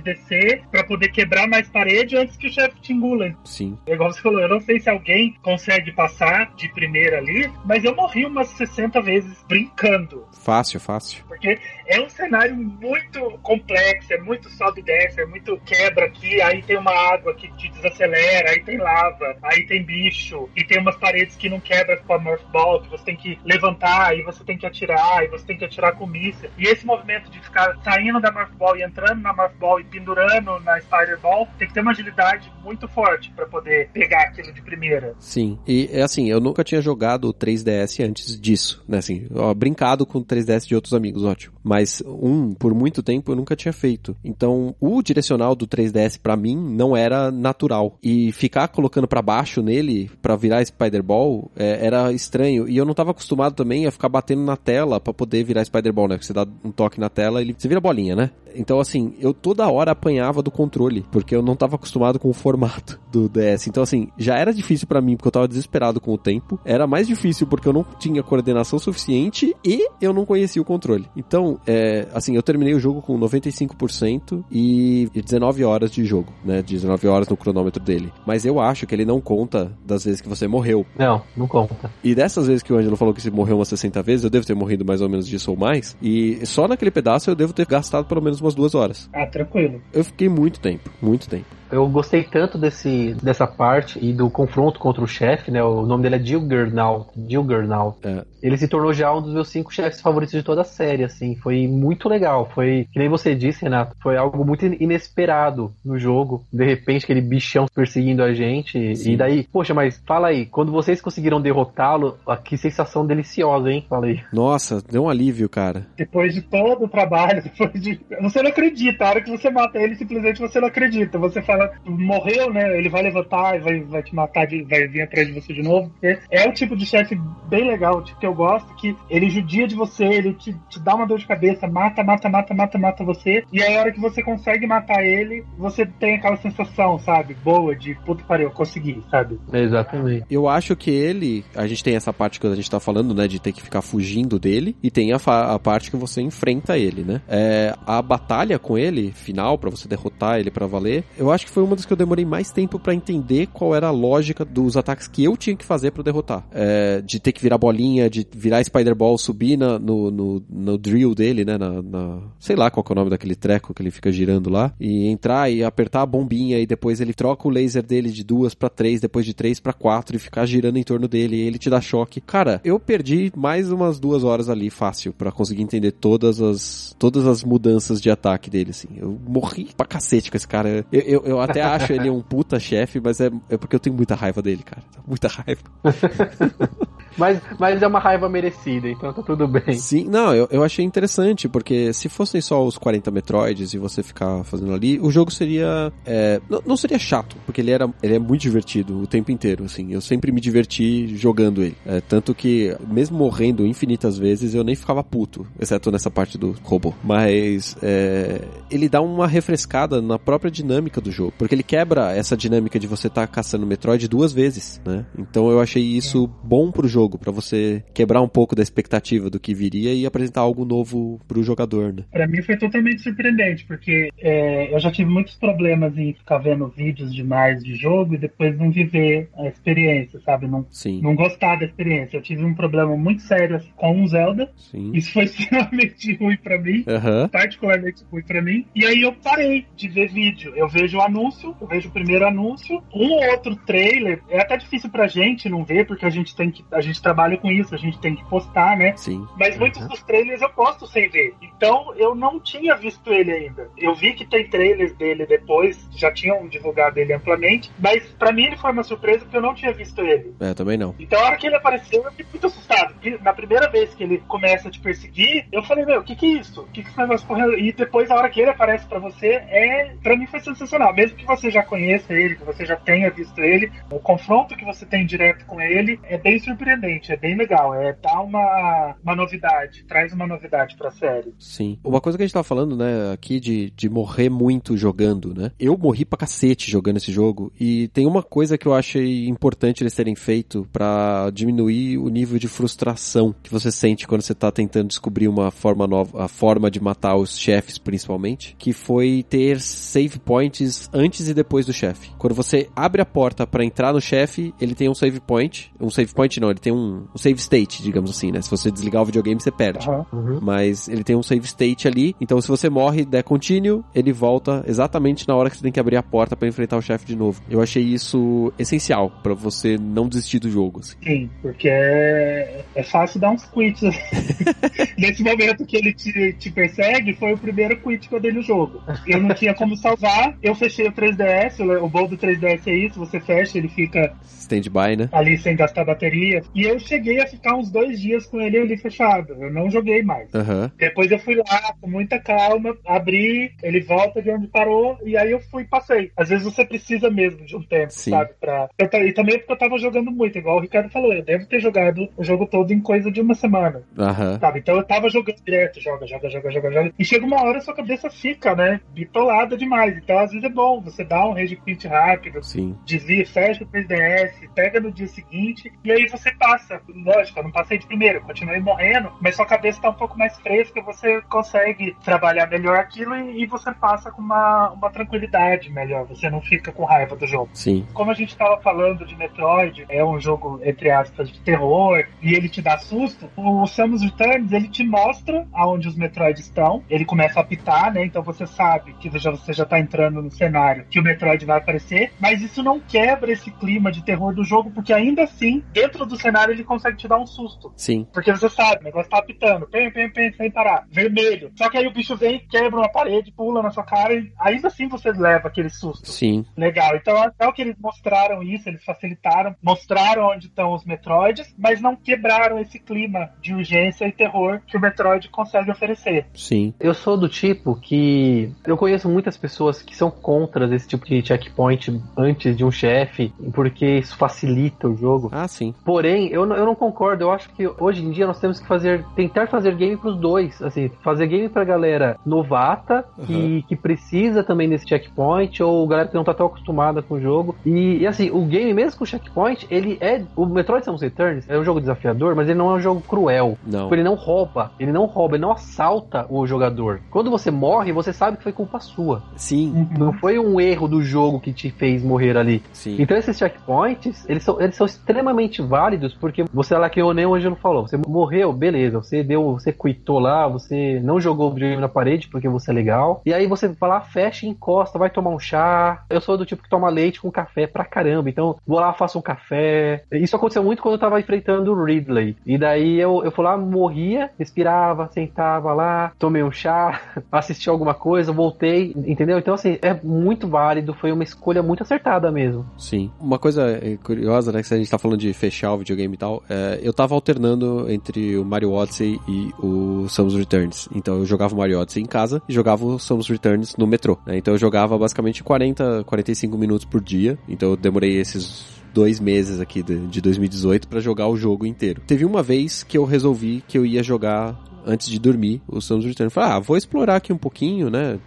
descer, pra poder quebrar mais parede antes que o chefe te engula. Sim. É Igual você falou, eu não sei se alguém consegue passar de primeira ali, mas eu morri umas 60 vezes brincando. Fácil, fácil. Porque é um cenário muito complexo, é muito sobe e desce, é muito quebra aqui, aí tem uma água que te desacelera, aí tem lava, aí tem bicho, e tem umas paredes que não quebra com a Morph Ball, que você tem que levantar, e você tem que atirar, e você tem que atirar com míssil. E esse movimento de ficar saindo da Morph Ball e entrando na Morph Ball e pendurando na Spider Ball, tem que ter uma agilidade muito forte pra poder pegar aquilo de primeira. Sim. E é assim, eu nunca tinha jogado o 3DS antes disso, né? Assim, ó, brincado com o 3DS de outros amigos, ótimo. Mas um, por muito tempo, eu nunca tinha feito. Então, o direcional do 3DS pra mim não era natural. E ficar colocando pra baixo nele pra virar Spider Ball é, era estranho. E eu não tava acostumado também a ficar batendo na tela pra poder virar Spider Ball, né? Porque você dá um toque na tela e você vira bolinha, né? Então, assim, eu toda hora apanhava do controle, porque eu não tava acostumado com o formato do DS. Então, assim, já era difícil pra mim, porque eu tava desesperado com o tempo. Era mais difícil porque eu não tinha coordenação suficiente e eu não conhecia o controle. Então, é, assim, eu terminei o jogo com 95% e 19 horas de jogo, né? 19 horas no cronômetro dele. Mas eu acho que ele não conta das vezes que você morreu. Não, não conta. E dessas vezes que o Ângelo falou que você morreu umas 60 vezes, eu devo ter morrido mais ou menos disso ou mais. E só naquele pedaço eu devo ter gastado pelo menos umas duas horas. Ah, tranquilo. Eu fiquei muito tempo, muito tempo. Eu gostei tanto desse, dessa parte e do confronto contra o chefe, né? O nome dele é Juggernaut. Juggernaut. É. Ele se tornou já um dos meus cinco chefes favoritos de toda a série, assim. Foi muito legal. Foi, que nem você disse, Renato, foi algo muito inesperado no jogo. De repente, aquele bichão perseguindo a gente. Sim. E daí, poxa, mas fala aí, quando vocês conseguiram derrotá-lo, ah, que sensação deliciosa, hein? Fala aí. Nossa, deu um alívio, cara. Depois de todo o trabalho, depois de. Você não acredita. A hora que você mata ele, simplesmente você não acredita. Você fala, morreu, né? Ele vai levantar e vai, vai te matar, de, vai vir atrás de você de novo. É, é o tipo de chefe bem legal, o tipo que eu gosto, que ele judia de você, ele te, te dá uma dor de cabeça, mata, mata, mata, mata, mata você. E aí a hora que você consegue matar ele, você tem aquela sensação, sabe? Boa, de puta pariu, eu consegui, sabe? Exatamente. Eu acho que ele. A gente tem essa parte que a gente tá falando, né? De ter que ficar fugindo dele. E tem a, a parte que você enfrenta ele, né? É, a batalha com ele, final, pra você derrotar ele pra valer, eu acho que foi uma das que eu demorei mais tempo pra entender qual era a lógica dos ataques que eu tinha que fazer pra derrotar. É, de ter que virar bolinha, de virar Spider Ball, subir na- no, no, no drill dele, né? Na, na- sei lá qual é o nome daquele treco que ele fica girando lá. E entrar e apertar a bombinha e depois ele troca o laser dele de duas pra três, depois de três pra quatro e ficar girando em torno dele e ele te dá choque. Cara, eu perdi mais umas duas horas ali fácil pra conseguir entender todas as todas as mudanças de ataque dele, assim. Eu morri pra cacete com esse cara. Eu, eu, eu até acho ele um puta chefe, mas é, é porque eu tenho muita raiva dele, cara. Muita raiva. Mas, mas é uma raiva merecida, então tá tudo bem. Sim, não, eu, eu achei interessante, porque se fossem só os 40 Metroids e você ficar fazendo ali, o jogo seria. é, não, não seria chato, porque ele, era, ele é muito divertido o tempo inteiro, assim. Eu sempre me diverti jogando ele. É, tanto que, mesmo morrendo infinitas vezes, eu nem ficava puto, exceto nessa parte do robô. Mas é, ele dá uma refrescada na própria dinâmica do jogo, porque ele quebra essa dinâmica de você estar caçando Metroid duas vezes, né? Então eu achei isso bom pro jogo, pra você quebrar um pouco da expectativa do que viria e apresentar algo novo pro jogador, né? Pra mim foi totalmente surpreendente, porque é, eu já tive muitos problemas em ficar vendo vídeos demais de jogo e depois não viver a experiência, sabe? Não, Sim, não gostar da experiência. Eu tive um problema muito sério assim, com um Zelda. sim. Isso foi extremamente ruim pra mim. Aham. particularmente ruim pra mim. E aí eu parei de ver vídeo. Eu vejo o anúncio, eu vejo o primeiro anúncio, um ou outro trailer. É até difícil pra gente não ver, porque a gente tem que. A gente trabalha com isso, a gente tem que postar, né? Sim. Mas muitos dos trailers eu posto sem ver. Então eu não tinha visto ele ainda. Eu vi que tem trailers dele depois, já tinham divulgado ele amplamente. Mas pra mim ele foi uma surpresa porque eu não tinha visto ele. É, também não. Então, a hora que ele apareceu, eu fiquei muito assustado. Na primeira vez que ele começa a te perseguir, eu falei, meu, o que que é isso? O que que esse negócio correndo? E depois, a hora que ele aparece pra você, é. Pra mim foi sensacional. Mesmo que você já conheça ele, que você já tenha visto ele, o confronto que você tem direto com ele é bem surpreendente, é bem legal. É dá uma, uma novidade, traz uma novidade pra série. Sim. Uma coisa que a gente tava falando, né, aqui de, de morrer muito jogando, né? Eu morri pra cacete jogando esse jogo e tem uma coisa que eu achei importante eles terem feito pra diminuir o nível de frustração que você sente quando você tá tentando descobrir uma forma nova, a forma de matar os chefes principalmente, que foi ter save points antes e depois do chefe. Quando você abre a porta pra entrar no chefe, ele tem um save point, um save point não, ele tem um, um save state, digamos assim, né? Se você desligar o videogame, você perde. Uhum. Mas ele tem um save state ali, então se você morre e der continue, ele volta exatamente na hora que você tem que abrir a porta pra enfrentar o chefe de novo. Eu achei isso essencial pra você não desistir do jogo. assim. Sim, porque é, é fácil dar uns quits. Nesse momento que ele te, te persegue, foi o primeiro quit que eu dei no jogo. Eu não tinha como salvar, eu fechei o 3DS, o o bom do 3DS é isso, você fecha, ele fica Stand-by, né? ali sem gastar bateria. E eu cheguei a ficar uns dois dias com ele ali fechado, eu não joguei mais. Aham. Depois eu fui lá com muita calma, abri, ele volta de onde parou, e aí eu fui e passei. Às vezes você precisa mesmo de um tempo, Sim. sabe? Pra... Eu e também porque eu tava jogando muito, igual o Ricardo falou, eu devo ter jogado o jogo todo em coisa de uma semana. Aham. Sabe? Então eu tava jogando direto, joga, joga, joga, joga, joga. E chega uma hora sua cabeça fica, né? Bitolada demais. Então às vezes é bom, você dá um rage quit rápido, Sim. desvia, fecha o 3DS, pega no dia seguinte, e aí você passa. Lógico, eu não passei de primeiro, continuei morrendo, mas sua cabeça tá um pouco mais fresca, você consegue trabalhar melhor aquilo e, e você passa com uma, uma tranquilidade melhor, você não fica com raiva do jogo. Sim. Como a gente estava falando de Metroid, é um jogo, entre aspas, de terror, e ele te dá susto, o Samus Returns, ele te mostra aonde os Metroids estão, ele começa a apitar, né, então você sabe que já, você já tá entrando no cenário que o Metroid vai aparecer, mas isso não quebra esse clima de terror do jogo, porque ainda assim, dentro do cenário, ele consegue te dar um susto. Sim. Porque você sabe, o negócio tá apitando, pem, pem, pem, sem parar, vermelho. Só que aí o bicho vem, quebra uma parede, pula na sua cara e ainda assim você leva aquele susto. Sim. Legal, então até o que eles mostraram isso, eles facilitaram, mostraram onde estão os Metroids, mas não quebraram esse clima de urgência e terror que o Metroid consegue oferecer. Sim. Eu sou do tipo que. Eu conheço muitas pessoas que são contra esse tipo de checkpoint antes de um chefe, porque isso facilita o jogo. Ah, sim. Porém, eu, não- eu não concordo. Eu acho que hoje em dia nós temos que fazer. tentar fazer game pros dois. Assim, fazer game pra galera novata, que, que precisa também desse checkpoint, ou galera que não tá tão acostumada com o jogo. E, e, assim, o game, mesmo com checkpoint, ele é. O Metroid Samus Returns é um jogo desafiador, mas ele não é um jogo cruel. Não. Tipo, ele não rouba, ele não rouba, ele não assalta o jogador. Quando você morre, você sabe que foi culpa sua. Sim. Não foi um erro do jogo que te fez morrer ali. Sim. Então esses checkpoints, eles são, eles são extremamente válidos, porque você lá que o nem o Angelo falou, você morreu, beleza, você deu, você quitou lá, você não jogou o videogame na parede porque você é legal. E aí você vai lá, fecha, encosta, vai tomar um chá. Eu sou do tipo que toma leite com café pra caramba. Então, vou lá, faço um café. Isso aconteceu muito quando eu tava enfrentando o Ridley. E daí eu, eu fui lá, morria, respirava, sentava lá, tomei um chá, assisti alguma coisa, voltei, entendeu? Então, assim, é muito válido, foi uma escolha muito acertada mesmo. Sim. Uma coisa é, curiosa, né, que a gente tá falando de fechar o videogame e tal, é, eu tava alternando entre o Mario Odyssey e o Samus Returns. Então eu jogava o Mario Odyssey em casa e jogava o Samus Returns no metrô. Né? Então eu jogava basicamente 40, 45 minutos por dia. Então eu demorei esses dois meses aqui de 2018 para jogar o jogo inteiro. Teve uma vez que eu resolvi que eu ia jogar antes de dormir, o Samus Return. Falei, ah, vou explorar aqui um pouquinho, né?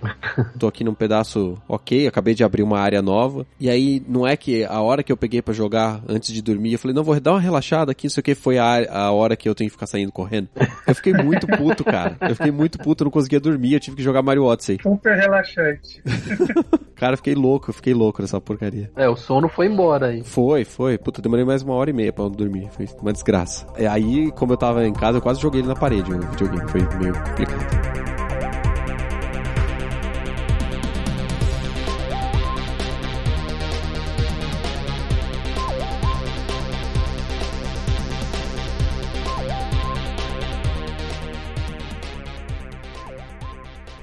Tô aqui num pedaço ok, acabei de abrir uma área nova. E aí, não é que a hora que eu peguei para jogar antes de dormir, eu falei, não, vou dar uma relaxada aqui, isso aqui foi a, a hora que eu tenho que ficar saindo correndo. Eu fiquei muito puto, cara. Eu fiquei muito puto, eu não conseguia dormir, eu tive que jogar Mario Odyssey. Super relaxante. cara, eu fiquei louco, eu fiquei louco nessa porcaria. É, o sono foi embora aí. Foi, foi. Puta, demorei mais uma hora e meia pra dormir. Foi uma desgraça. E aí, como eu tava em casa, eu quase joguei ele na parede, o videogame. Foi meio complicado.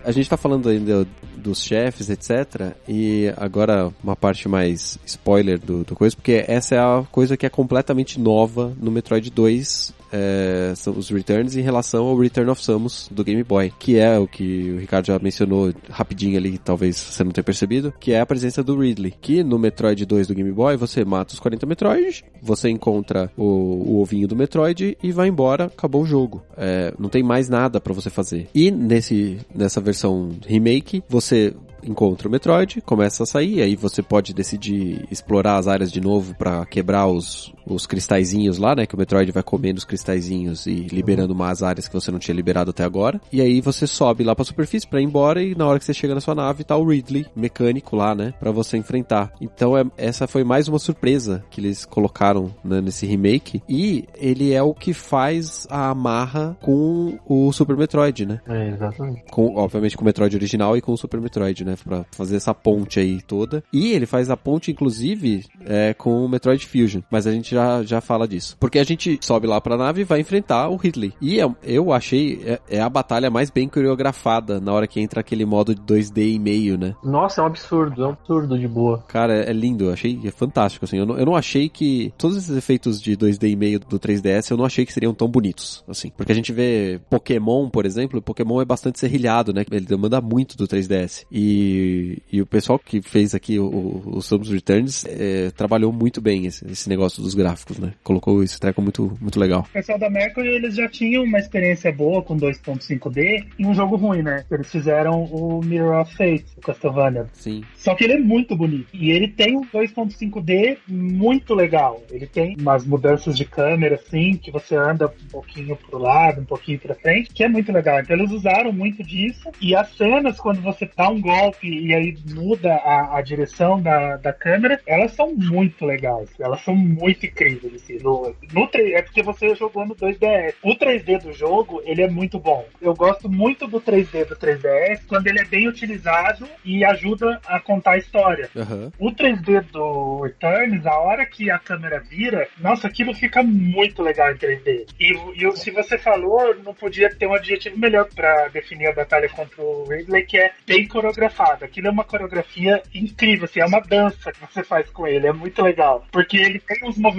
A gente tá falando ainda dos chefes, etc. E agora uma parte mais spoiler do, do coisa, porque essa é a coisa que é completamente nova no Metroid 2 é, os returns em relação ao Return of Samus do Game Boy, que é o que o Ricardo já mencionou rapidinho ali, talvez você não tenha percebido, que é a presença do Ridley, que no Metroid 2 do Game Boy você mata os 40 Metroids, você encontra o, o ovinho do Metroid e vai embora, acabou o jogo. É, não tem mais nada para você fazer. E nesse, nessa versão remake, você encontra o Metroid, começa a sair, aí você pode decidir explorar as áreas de novo para quebrar os, os cristalzinhos lá, né? Que o Metroid vai comendo os cristalzinhos e liberando umas áreas que você não tinha liberado até agora. E aí você sobe lá pra superfície para ir embora e na hora que você chega na sua nave tá o Ridley, mecânico lá, né? Pra você enfrentar. Então é, essa foi mais uma surpresa que eles colocaram né, nesse remake. E ele é o que faz a amarra com o Super Metroid, né? É, exatamente. Com, obviamente com o Metroid original e com o Super Metroid, né? Pra fazer essa ponte aí toda. E ele faz a ponte, inclusive, é, com o Metroid Fusion. Mas a gente já, já fala disso. Porque a gente sobe lá pra nave e vai enfrentar o Ridley. E é, eu achei é, é, a batalha mais bem coreografada na hora que entra aquele modo de 2D e meio, né? Nossa, é um absurdo, é um absurdo de boa. Cara, é, é lindo, eu achei é fantástico, assim. Eu não, eu não achei que todos esses efeitos de 2D e meio do 3DS eu não achei que seriam tão bonitos, assim. Porque a gente vê Pokémon, por exemplo, Pokémon é bastante serrilhado, né? Ele demanda muito do 3DS. E, e o pessoal que fez aqui o, o Samus Returns é, trabalhou muito bem esse, esse negócio dos gráficos gráficos, né? Colocou esse treco muito, muito legal. O pessoal da Mercury, eles já tinham uma experiência boa com 2.5D e um jogo ruim, né? Eles fizeram o Mirror of Fate, o Castlevania. Sim. Só que ele é muito bonito. E ele tem um 2.5D muito legal. Ele tem umas mudanças de câmera, assim, que você anda um pouquinho pro lado, um pouquinho pra frente, que é muito legal. Então eles usaram muito disso. E as cenas, quando você dá um golpe e aí muda a, a direção da, da câmera, elas são muito legais. Elas são muito incríveis. Assim. No, no 3, é porque você jogou no 2DS. O 3D do jogo, ele é muito bom. Eu gosto muito do 3D do 3DS quando ele é bem utilizado e ajuda a contar a história. Uhum. O 3D do Returns, a hora que a câmera vira, nossa, aquilo fica muito legal em 3D. E, e se você falou, não podia ter um adjetivo melhor para definir a batalha contra o Ridley, que é bem coreografada. Aquilo é uma coreografia incrível, assim, é uma dança que você faz com ele, é muito legal. Porque ele tem uns movimentos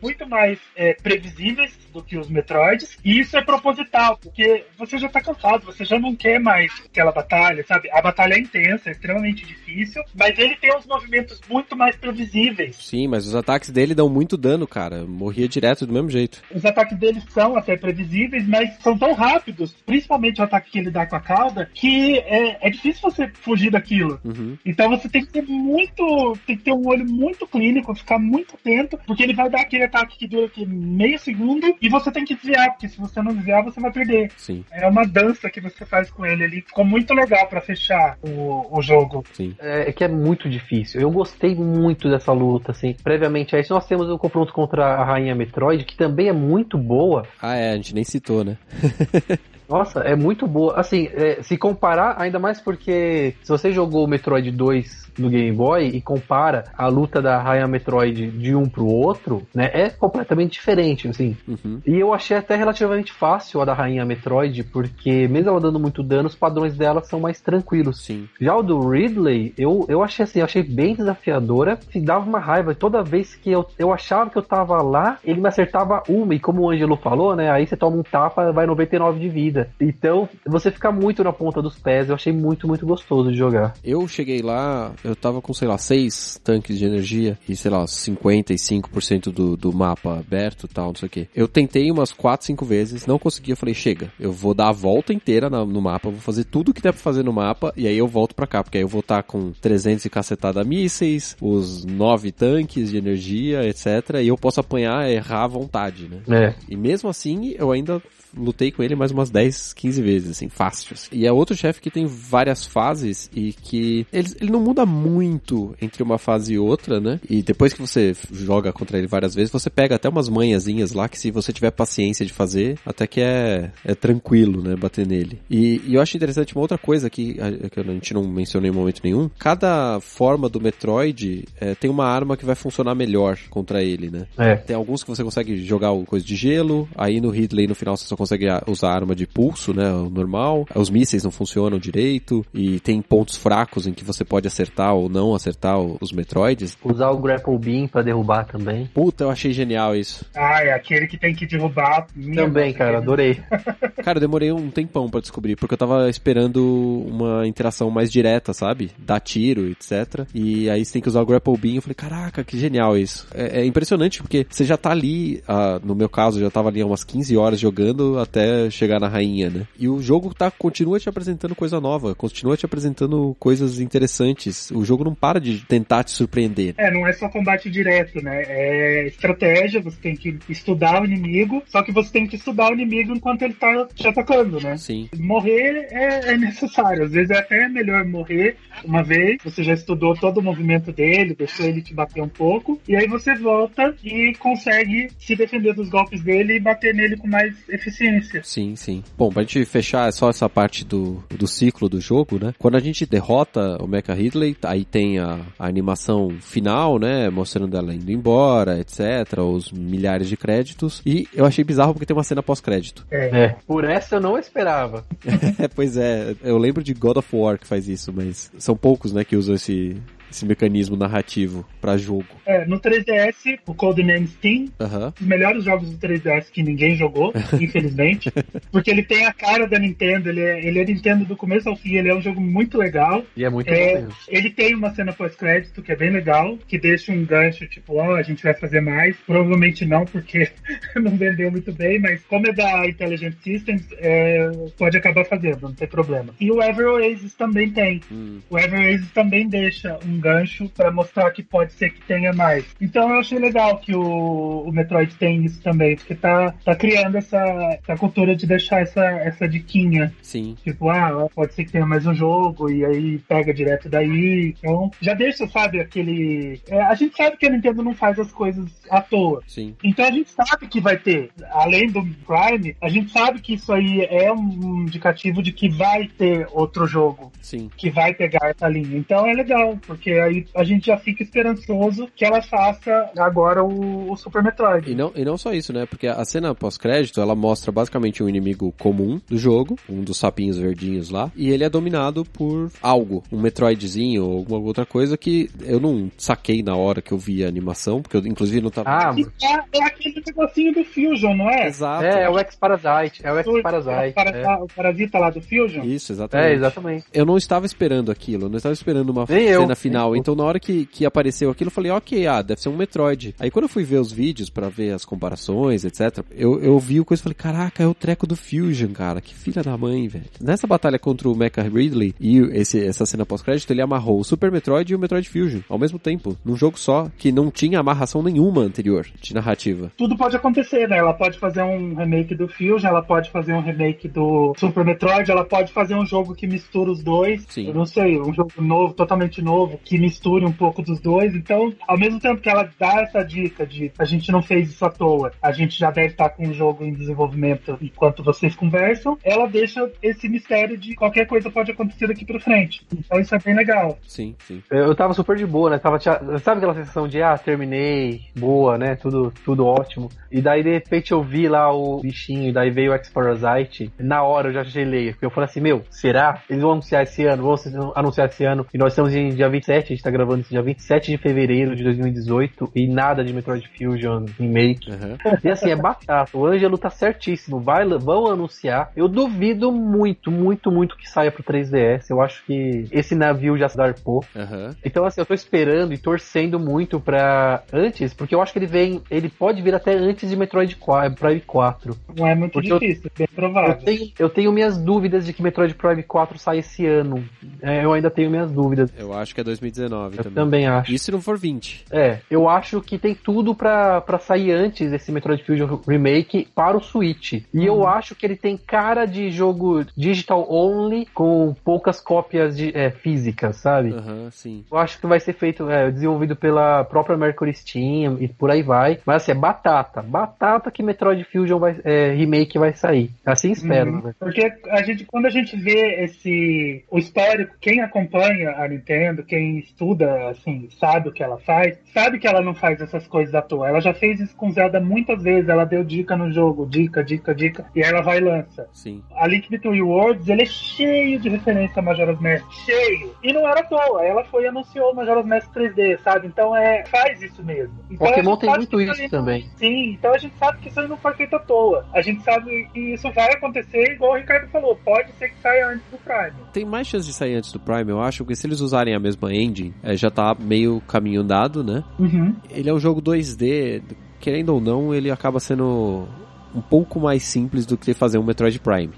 muito mais é, previsíveis do que os Metroids, e isso é proposital, porque você já tá cansado, você já não quer mais aquela batalha, sabe? A batalha é intensa, é extremamente difícil, mas ele tem uns movimentos muito mais previsíveis. Sim, mas os ataques dele dão muito dano, cara. Morria direto do mesmo jeito. Os ataques dele são até previsíveis, mas são tão rápidos, principalmente o ataque que ele dá com a cauda, que é, é difícil você fugir daquilo. Uhum. Então você tem que ter muito. tem que ter um olho muito clínico, ficar muito atento, porque ele vai dar aquele ataque que dura aqui meio segundo e você tem que desviar, porque se você não desviar, você vai perder. Sim. É uma dança que você faz com ele ali. Ficou muito legal para fechar o, o jogo. Sim. É, é que é muito difícil. Eu gostei muito dessa luta, assim. Previamente a isso, nós temos o confronto contra a Rainha Metroid, que também é muito boa. Ah, é, a gente nem citou, né? Nossa, é muito boa. Assim, é, se comparar, ainda mais porque se você jogou o Metroid 2 no Game Boy e compara a luta da Raia Metroid de um pro outro, né, é completamente diferente, assim. Uhum. E eu achei até relativamente fácil a da Rainha Metroid, porque mesmo ela dando muito dano, os padrões dela são mais tranquilos. Sim. Já o do Ridley, eu, eu achei assim, eu achei bem desafiadora, e dava uma raiva. Toda vez que eu, eu achava que eu tava lá, ele me acertava uma, e como o Ângelo falou, né, aí você toma um tapa, vai 99 de vida. Então, você fica muito na ponta dos pés, eu achei muito, muito gostoso de jogar. Eu cheguei lá, eu tava com, sei lá, seis tanques de energia e, sei lá, 55% do, do mapa aberto e tal, não sei o que. Eu tentei umas 4, 5 vezes, não consegui, eu falei, chega, eu vou dar a volta inteira na- no mapa, vou fazer tudo que der pra fazer no mapa e aí eu volto pra cá, porque aí eu vou estar com 300 e cacetada mísseis, os 9 tanques de energia, etc. E eu posso apanhar, errar à vontade, né? É. E mesmo assim, eu ainda lutei com ele mais umas 10, 15 vezes, assim, fáceis. E é outro chefe que tem várias fases e que ele, ele não muda muito entre uma fase e outra, né? E depois que você joga contra ele várias vezes, você pega até umas manhãzinhas lá que se você tiver paciência de fazer, até que é, é tranquilo, né? Bater nele. E, e eu acho interessante uma outra coisa que a, que a gente não mencionou em momento nenhum. Cada forma do Metroid é, tem uma arma que vai funcionar melhor contra ele, né? É. Tem alguns que você consegue jogar coisa de gelo, aí no Ridley no final você só consegue usar arma de pulso, né, o normal. Os mísseis não funcionam direito e tem pontos fracos em que você pode acertar ou não acertar os Metroids. Usar o Grapple Beam pra derrubar também. Puta, eu achei genial isso. Ah, é aquele que tem que derrubar. Também, nossa, cara, adorei. Cara, eu demorei um tempão pra descobrir, porque eu tava esperando uma interação mais direta, sabe? Dar tiro, etc. E aí você tem que usar o Grapple Beam. Eu falei, caraca, que genial isso. É, é impressionante, porque você já tá ali, ah, no meu caso, eu já tava ali há umas 15 horas jogando até chegar na rainha, né? E o jogo tá, continua te apresentando coisa nova, continua te apresentando coisas interessantes. O jogo não para de tentar te surpreender. É, não é só combate direto, né? É estratégia, você tem que estudar o inimigo, só que você tem que estudar o inimigo enquanto ele tá te atacando, né? Sim. Morrer é, é necessário. Às vezes é até melhor morrer uma vez. Você já estudou todo o movimento dele, deixou ele te bater um pouco. E aí você volta e consegue se defender dos golpes dele e bater nele com mais eficiência. Sim, sim. Bom, pra gente fechar só essa parte do, do ciclo do jogo, né? Quando a gente derrota o Mecha Ridley, aí tem a, a animação final, né? Mostrando ela indo embora, etc. Os milhares de créditos. E eu achei bizarro porque tem uma cena pós-crédito. É. Por essa eu não esperava. É, pois é. Eu lembro de God of War que faz isso, mas são poucos, né, que usam esse, esse mecanismo narrativo pra jogo. É, no 3DS, o Codename Steam, Aham. os melhores jogos do 3DS que ninguém jogou, infelizmente. Porque ele tem a cara da Nintendo, ele é, ele é Nintendo do começo ao fim, ele é um jogo muito legal. E é muito É, bom ele tem uma cena pós-crédito que é bem legal, que deixa um gancho, tipo, ó, a gente vai fazer mais. Provavelmente não, porque não vendeu muito bem, mas como é da Intelligent Systems, é, pode acabar fazendo, não tem problema. E o Ever Oasis também tem. Hum. O Ever Oasis também deixa um gancho pra mostrar que pode ser que tenha mais. Então eu achei legal que o, o Metroid tem isso também, porque tá, tá criando essa, essa cultura de deixar essa, essa diquinha Sim. Tipo, ah, pode ser que tenha mais um jogo e aí pega direto daí. Então, já deixa, sabe, aquele. É, a gente sabe que a Nintendo não faz as coisas à toa. Sim. Então a gente sabe que vai ter, além do Prime, a gente sabe que isso aí é um indicativo de que vai ter outro jogo Sim. que vai pegar essa linha. Então é legal, porque aí a gente já fica esperançoso que ela faça agora o, o Super Metroid. E não, e não só isso, né? Porque a cena pós-crédito, ela mostra basicamente um inimigo comum do jogo, um dos sapinhos verdinhos lá, e ele é dominado por algo, um Metroidzinho ou alguma outra coisa que eu não saquei na hora que eu vi a animação, porque eu inclusive não tava... Ah, E é, é aquele negocinho do Fusion, não é? Exato. é, é o X-Parasite. É o O, X-Parasite. para- É. o parasita lá do Fusion? Isso, exatamente. É, exatamente. Eu não estava esperando aquilo, eu não estava esperando uma Nem eu, cena nem final. Então na hora que, que apareceu aquilo, eu falei, ok, ah, deve ser um Metroid. Aí quando eu fui ver os vídeos pra ver as comparações, etc, eu, eu vi o coisa e falei, caraca, é o treco do Fusion, cara, que filha da mãe, velho. Nessa batalha contra o Mecha Ridley e esse, essa cena pós-crédito, ele amarrou o Super Metroid e o Metroid Fusion ao mesmo tempo, num jogo só, que não tinha amarração nenhuma anterior de narrativa. Tudo pode acontecer, né? Ela pode fazer um remake do Fusion, ela pode fazer um remake do Super Metroid, ela pode fazer um jogo que mistura os dois. Sim. Eu não sei, um jogo novo, totalmente novo, que misture um pouco dos dois. Então, ao mesmo tempo que ela dá essa dica de a gente não fez isso à toa, a gente já deve estar com o jogo em desenvolvimento enquanto vocês conversam, ela deixa esse mistério de qualquer coisa pode acontecer daqui pra frente. Então isso é bem legal. Sim, sim. Eu tava super de boa, né? Tava, sabe aquela sensação de, ah, terminei, boa, né? Tudo, tudo ótimo. E daí, de repente, eu vi lá o bichinho, daí veio o X-Parasite. Na hora eu já gelei. Porque eu falei assim, meu, será? Eles vão anunciar esse ano? Vão anunciar esse ano. E nós estamos em dia 27, a gente tá gravando esse dia 27 de fevereiro de 2018. E nada de Metroid Fusion Remake. Uhum. E assim, é batata. O Ângelo tá certíssimo. Vai, vão anunciar. Eu duvido muito, muito, muito que saia pro 3DS. Eu acho que esse navio já se darpou. Uhum. Então, assim, eu tô esperando e torcendo muito pra antes, porque eu acho que ele vem. Ele pode vir até antes de Metroid 4, Prime 4. Não é muito porque difícil, eu, bem provável. Eu tenho, eu tenho minhas dúvidas de que Metroid Prime 4 sai esse ano. É, eu ainda tenho minhas dúvidas. Eu acho que é 2019 eu também. também acho. E se não for 20? É, eu acho que tem tudo pra, pra sair antes esse Metroid Fusion Remake para o Switch. E uhum. eu acho que ele tem cara de jogo digital only com poucas cópias de, é, físicas, sabe? Uhum, sim. Eu acho que vai ser feito, é, desenvolvido pela própria Mercury Steam e por aí vai. Mas assim, é batata. Batata que Metroid Fusion vai, é, Remake vai sair. Assim espero, uhum. né? Porque a gente, quando a gente vê esse o histórico, quem acompanha a Nintendo, quem estuda, assim, sabe o que ela faz, sabe que ela não faz essas coisas à toa. Ela já fez isso com Zelda muitas vezes. Ela deu dica no jogo, dica, dica, dica, e aí ela vai e lança. Sim. A Link Between Worlds, ele é cheio de referência a Majora's Mask. Cheio. E não era à toa. Ela foi e anunciou Majora's Mask 3D, sabe? Então é, faz isso mesmo. Então, Pokémon tem muito isso também. Sim, então a gente sabe que isso não foi feito à toa. A gente sabe que isso vai acontecer, igual o Ricardo falou, pode ser que saia antes do Prime. Tem mais chance de sair antes do Prime, eu acho, porque se eles usarem a mesma engine, é, já tá meio caminho dado, né? Uhum. Ele é um jogo 2D, querendo ou não, ele acaba sendo um pouco mais simples do que fazer um Metroid Prime.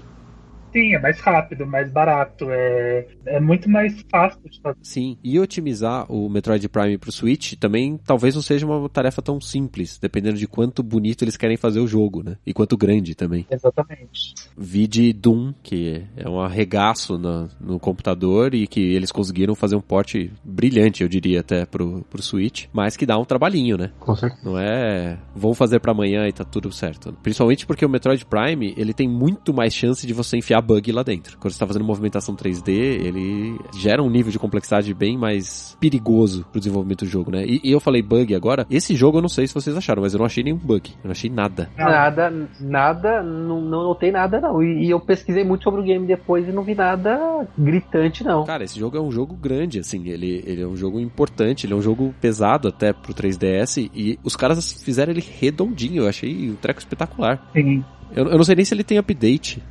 Sim, é mais rápido, mais barato, é, é muito mais fácil de fazer. Sim, e otimizar o Metroid Prime pro Switch também talvez não seja uma tarefa tão simples, dependendo de quanto bonito eles querem fazer o jogo, né? E quanto grande também. Exatamente. Vide Doom, que é um arregaço no, no computador e que eles conseguiram fazer um porte brilhante, eu diria até, pro, pro Switch, mas que dá um trabalhinho, né? Com certeza. Não é vou fazer para amanhã e tá tudo certo. Principalmente porque o Metroid Prime, ele tem muito mais chance de você enfiar bug lá dentro. Quando você está fazendo movimentação 3D, ele gera um nível de complexidade bem mais perigoso pro desenvolvimento do jogo, né? E, e, eu falei bug agora, esse jogo eu não sei se vocês acharam, mas eu não achei nenhum bug. Eu não achei nada. Nada, nada, não, não notei nada não. E, e eu pesquisei muito sobre o game depois e não vi nada gritante não. Cara, esse jogo é um jogo grande, assim, ele, ele é um jogo importante, ele é um jogo pesado até pro 3DS e os caras fizeram ele redondinho, eu achei o um treco espetacular. Sim. Eu, eu não sei nem se ele tem update.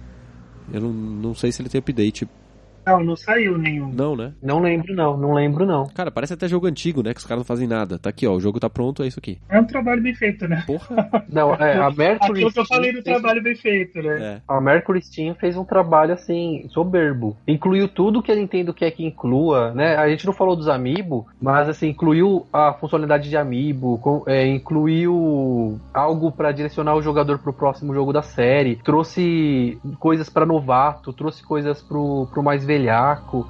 Eu não, não sei se ele tem update não, não saiu nenhum. Não, né? Não lembro, não. Não lembro, não. Cara, parece até jogo antigo, né? Que os caras não fazem nada. Tá aqui, ó. O jogo tá pronto, é isso aqui. É um trabalho bem feito, né? Porra. não, é, a Mercury. Aquilo que eu falei do trabalho bem feito, né? É. A Mercury Steam fez um trabalho, assim, soberbo. Incluiu tudo que a Nintendo quer que inclua, né? A gente não falou dos Amiibo, mas, assim, incluiu a funcionalidade de Amiibo, com, é, incluiu algo para direcionar o jogador pro próximo jogo da série, trouxe coisas para novato, trouxe coisas pro, pro mais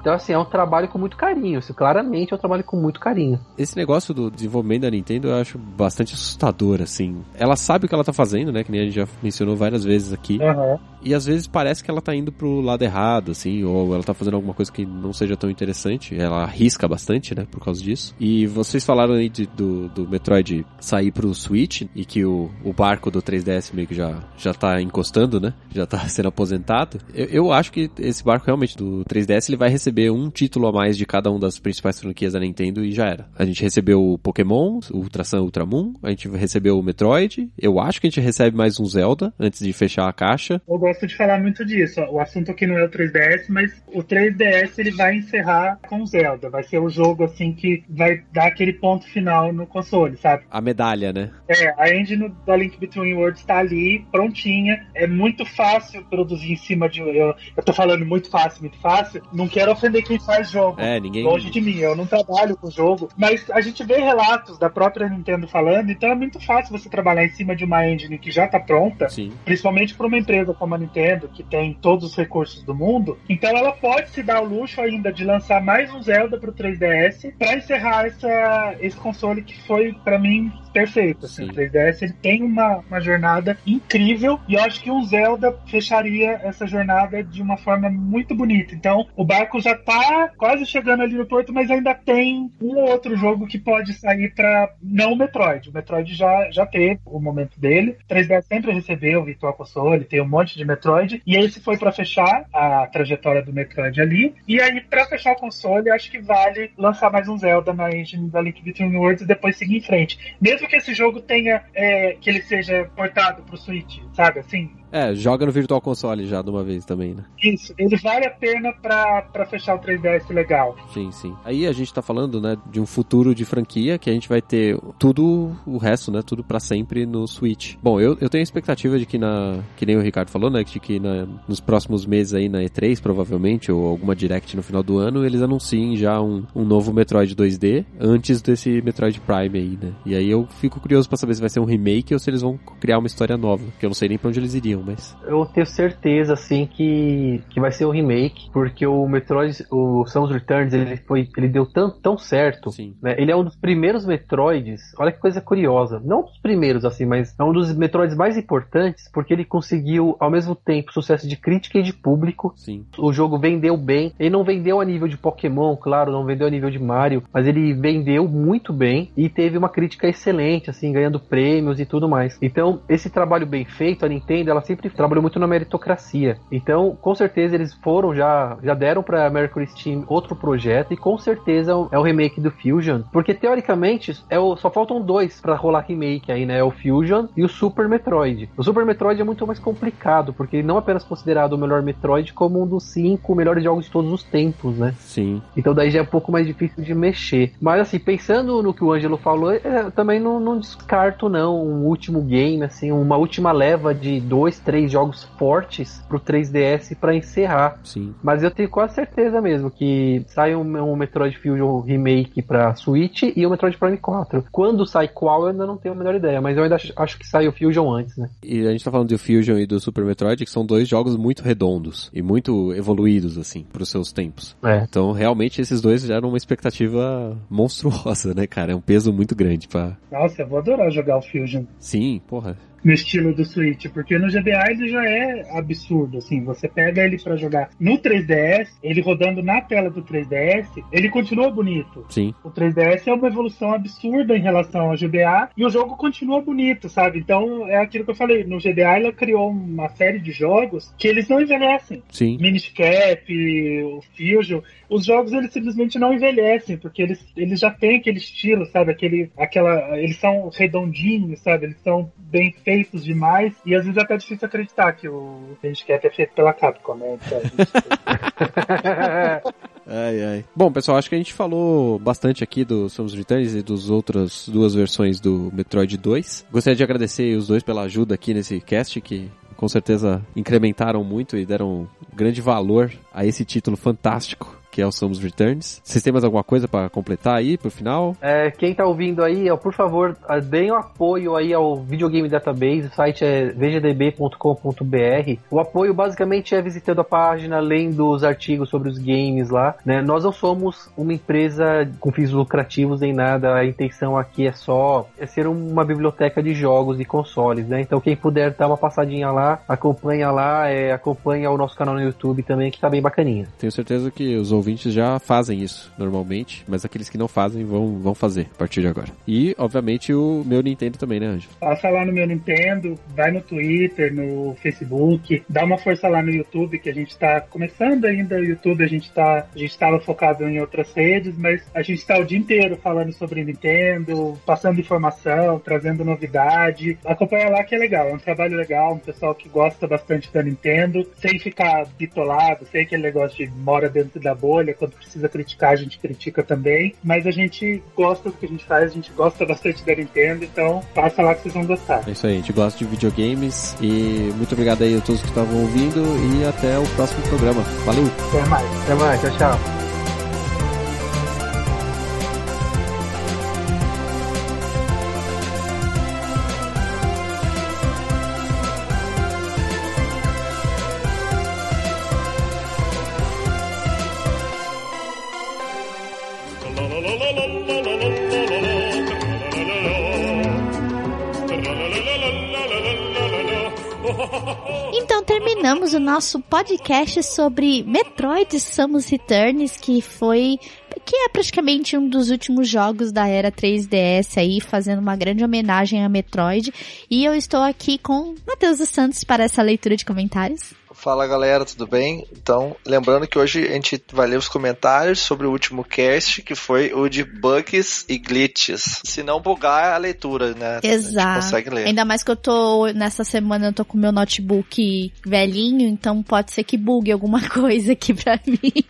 Então, assim, é um trabalho com muito carinho. Isso, claramente é um trabalho com muito carinho. Esse negócio do desenvolvimento da Nintendo eu acho bastante assustador, assim. Ela sabe o que ela tá fazendo, né? Que nem a gente já mencionou várias vezes aqui. Uhum. E às vezes parece que ela tá indo pro lado errado, assim, ou ela tá fazendo alguma coisa que não seja tão interessante. Ela arrisca bastante, né? Por causa disso. E vocês falaram aí de, do, do Metroid sair pro Switch e que o, o barco do 3DS meio que já, já tá encostando, né? Já tá sendo aposentado. Eu, eu acho que esse barco realmente do 3DS ele vai receber um título a mais de cada uma das principais franquias da Nintendo e já era. A gente recebeu o Pokémon, o Ultra Sun, Ultra Moon, a gente recebeu o Metroid, eu acho que a gente recebe mais um Zelda antes de fechar a caixa. Eu gosto de falar muito disso. O assunto aqui não é o 3DS, mas o 3DS ele vai encerrar com o Zelda. Vai ser o jogo assim que vai dar aquele ponto final no console, sabe? A medalha, né? É, a engine da Link Between Worlds está ali, prontinha. É muito fácil produzir em cima de. Eu, eu tô falando muito fácil, muito fácil Não quero ofender quem faz jogo. É, ninguém. Longe de mim, eu não trabalho com jogo. Mas a gente vê relatos da própria Nintendo falando, então é muito fácil você trabalhar em cima de uma engine que já tá pronta. Sim. Principalmente para uma empresa como a Nintendo, que tem todos os recursos do mundo. Então ela pode se dar o luxo ainda de lançar mais um Zelda pro 3DS para encerrar essa, esse console que foi, para mim, perfeito. Assim, Sim. o 3DS ele tem uma, uma jornada incrível e eu acho que um Zelda fecharia essa jornada de uma forma muito bonita. Então o barco já tá quase chegando ali no porto, mas ainda tem um ou outro jogo que pode sair para não o Metroid. O Metroid já, já teve o momento dele. O 3DS sempre recebeu o Virtual Console, tem um monte de Metroid. E esse foi para fechar a trajetória do Metroid ali. E aí, para fechar o console, acho que vale lançar mais um Zelda na engine da Link Between Worlds e depois seguir em frente. Mesmo que esse jogo tenha, é, que ele seja portado pro Switch, sabe? Assim, É, joga no Virtual Console já de uma vez também, né? isso. Ele vale a pena pra, pra fechar o 3DS legal. Sim, sim. Aí a gente tá falando, né, de um futuro de franquia que a gente vai ter tudo o resto, né, tudo pra sempre no Switch. Bom, eu, eu tenho a expectativa de que na, que nem o Ricardo falou, né, de que na, nos próximos meses aí na E3, provavelmente, ou alguma Direct no final do ano, eles anunciem já um, um novo Metroid 2D antes desse Metroid Prime aí, né. E aí eu fico curioso pra saber se vai ser um remake ou se eles vão criar uma história nova, que eu não sei nem pra onde eles iriam, mas... Eu tenho certeza, assim, que, que vai ser o remake, porque o Metroid, o Samus Returns, ele foi, ele deu tão, tão certo, Sim. né? Ele é um dos primeiros Metroids, olha que coisa curiosa, não dos primeiros, assim, mas é um dos Metroids mais importantes, porque ele conseguiu, ao mesmo tempo, sucesso de crítica e de público, Sim. o jogo vendeu bem. Ele não vendeu a nível de Pokémon, claro, não vendeu a nível de Mario, mas ele vendeu muito bem e teve uma crítica excelente, assim, ganhando prêmios e tudo mais. Então, esse trabalho bem feito, a Nintendo, ela sempre trabalhou muito na meritocracia. Então, com certeza eles foram já já deram para Mercury Steam outro projeto e com certeza é o remake do Fusion, porque teoricamente é o, só faltam dois para rolar remake aí, né? É o Fusion e o Super Metroid. O Super Metroid é muito mais complicado, porque ele não é apenas considerado o melhor Metroid como um dos cinco melhores jogos de todos os tempos, né? Sim. Então daí já é um pouco mais difícil de mexer. Mas assim, pensando no que o Ângelo falou, eu também não, não descarto não um último game, assim, uma última leva de dois, três jogos fortes pro 3DS para encerrar. Sim. Mas eu tenho quase certeza mesmo que sai um, um Metroid Fusion Remake pra Switch e o Metroid Prime 4. Quando sai qual, eu ainda não tenho a menor ideia, mas eu ainda acho, acho que sai o Fusion antes, né? E a gente tá falando do Fusion e do Super Metroid, que são dois jogos muito redondos e muito evoluídos, assim, pros seus tempos. É. Então, realmente, esses dois geram uma expectativa monstruosa, né, cara? É um peso muito grande pra... Nossa, eu vou adorar jogar o Fusion Sim, porra. No estilo do Switch, porque no GBA ele já é absurdo, assim, você pega ele pra jogar no 3DS, ele rodando na tela do 3DS, ele continua bonito. Sim, O 3DS é uma evolução absurda em relação ao GBA e o jogo continua bonito, sabe? Então é aquilo que eu falei, no GBA ela criou uma série de jogos que eles não envelhecem. sim. Minish Cap, o Fusion, os jogos eles simplesmente não envelhecem, porque eles, eles já têm aquele estilo, sabe? Aquele, aquela, eles são redondinhos, sabe? Eles são bem feitos demais e às vezes é até difícil acreditar que o Minish Cap é feito pela Capcom, né? Então, gente- Ai, ai. Bom, pessoal, acho que a gente falou bastante aqui do Samus Returns e dos outras duas versões do Metroid 2. Gostaria de agradecer os dois pela ajuda aqui nesse cast, que com certeza incrementaram muito e deram grande valor a esse título fantástico que é o Samus Returns. Vocês têm mais alguma coisa pra completar aí pro final? É, quem tá ouvindo aí, ó, por favor, ah, deem um apoio aí ao Videogame Database, o site é vgdb.com.br. O apoio basicamente é visitando a página, lendo os artigos sobre os games lá, né? Nós não somos uma empresa com fins lucrativos nem nada, a intenção aqui é só é ser uma biblioteca de jogos e consoles, né? Então quem puder dar uma passadinha lá, acompanha lá, é, acompanha o nosso canal no YouTube também, que tá bem bacaninha. Tenho certeza que os ouvintes já fazem isso normalmente, mas aqueles que não fazem vão, vão fazer a partir de agora. E, obviamente, o meu Nintendo também, né, Anjo? Passa lá no meu Nintendo, vai no Twitter, no Facebook, dá uma força lá no YouTube, que a gente tá começando ainda o YouTube, a gente tá. A gente tava focado em outras redes, mas a gente tá o dia inteiro falando sobre Nintendo, passando informação, trazendo novidade. Acompanha lá que é legal, é um trabalho legal, um pessoal que gosta bastante da Nintendo, sem ficar bitolado, sem aquele negócio de mora dentro da bolha bolha, quando precisa criticar, a gente critica também. Mas a gente gosta do que a gente faz, a gente gosta bastante da Nintendo, então passa lá que vocês vão gostar. É isso aí, a gente gosta de videogames e muito obrigado aí a todos que estavam ouvindo e até o próximo programa. Valeu! Até mais. Até mais, tchau, tchau. Nosso podcast sobre Metroid Samus Returns, que foi que é praticamente um dos últimos jogos da era 3DS aí, fazendo uma grande homenagem a Metroid. E eu estou aqui com Matheus dos Santos para essa leitura de comentários. Fala galera, tudo bem? Então, lembrando que hoje a gente vai ler os comentários sobre o último cast, que foi o de bugs e glitches. Se não bugar a leitura, né? Exato. consegue ler. Ainda mais que eu tô, nessa semana eu tô com meu notebook velhinho, então pode ser que bugue alguma coisa aqui pra mim.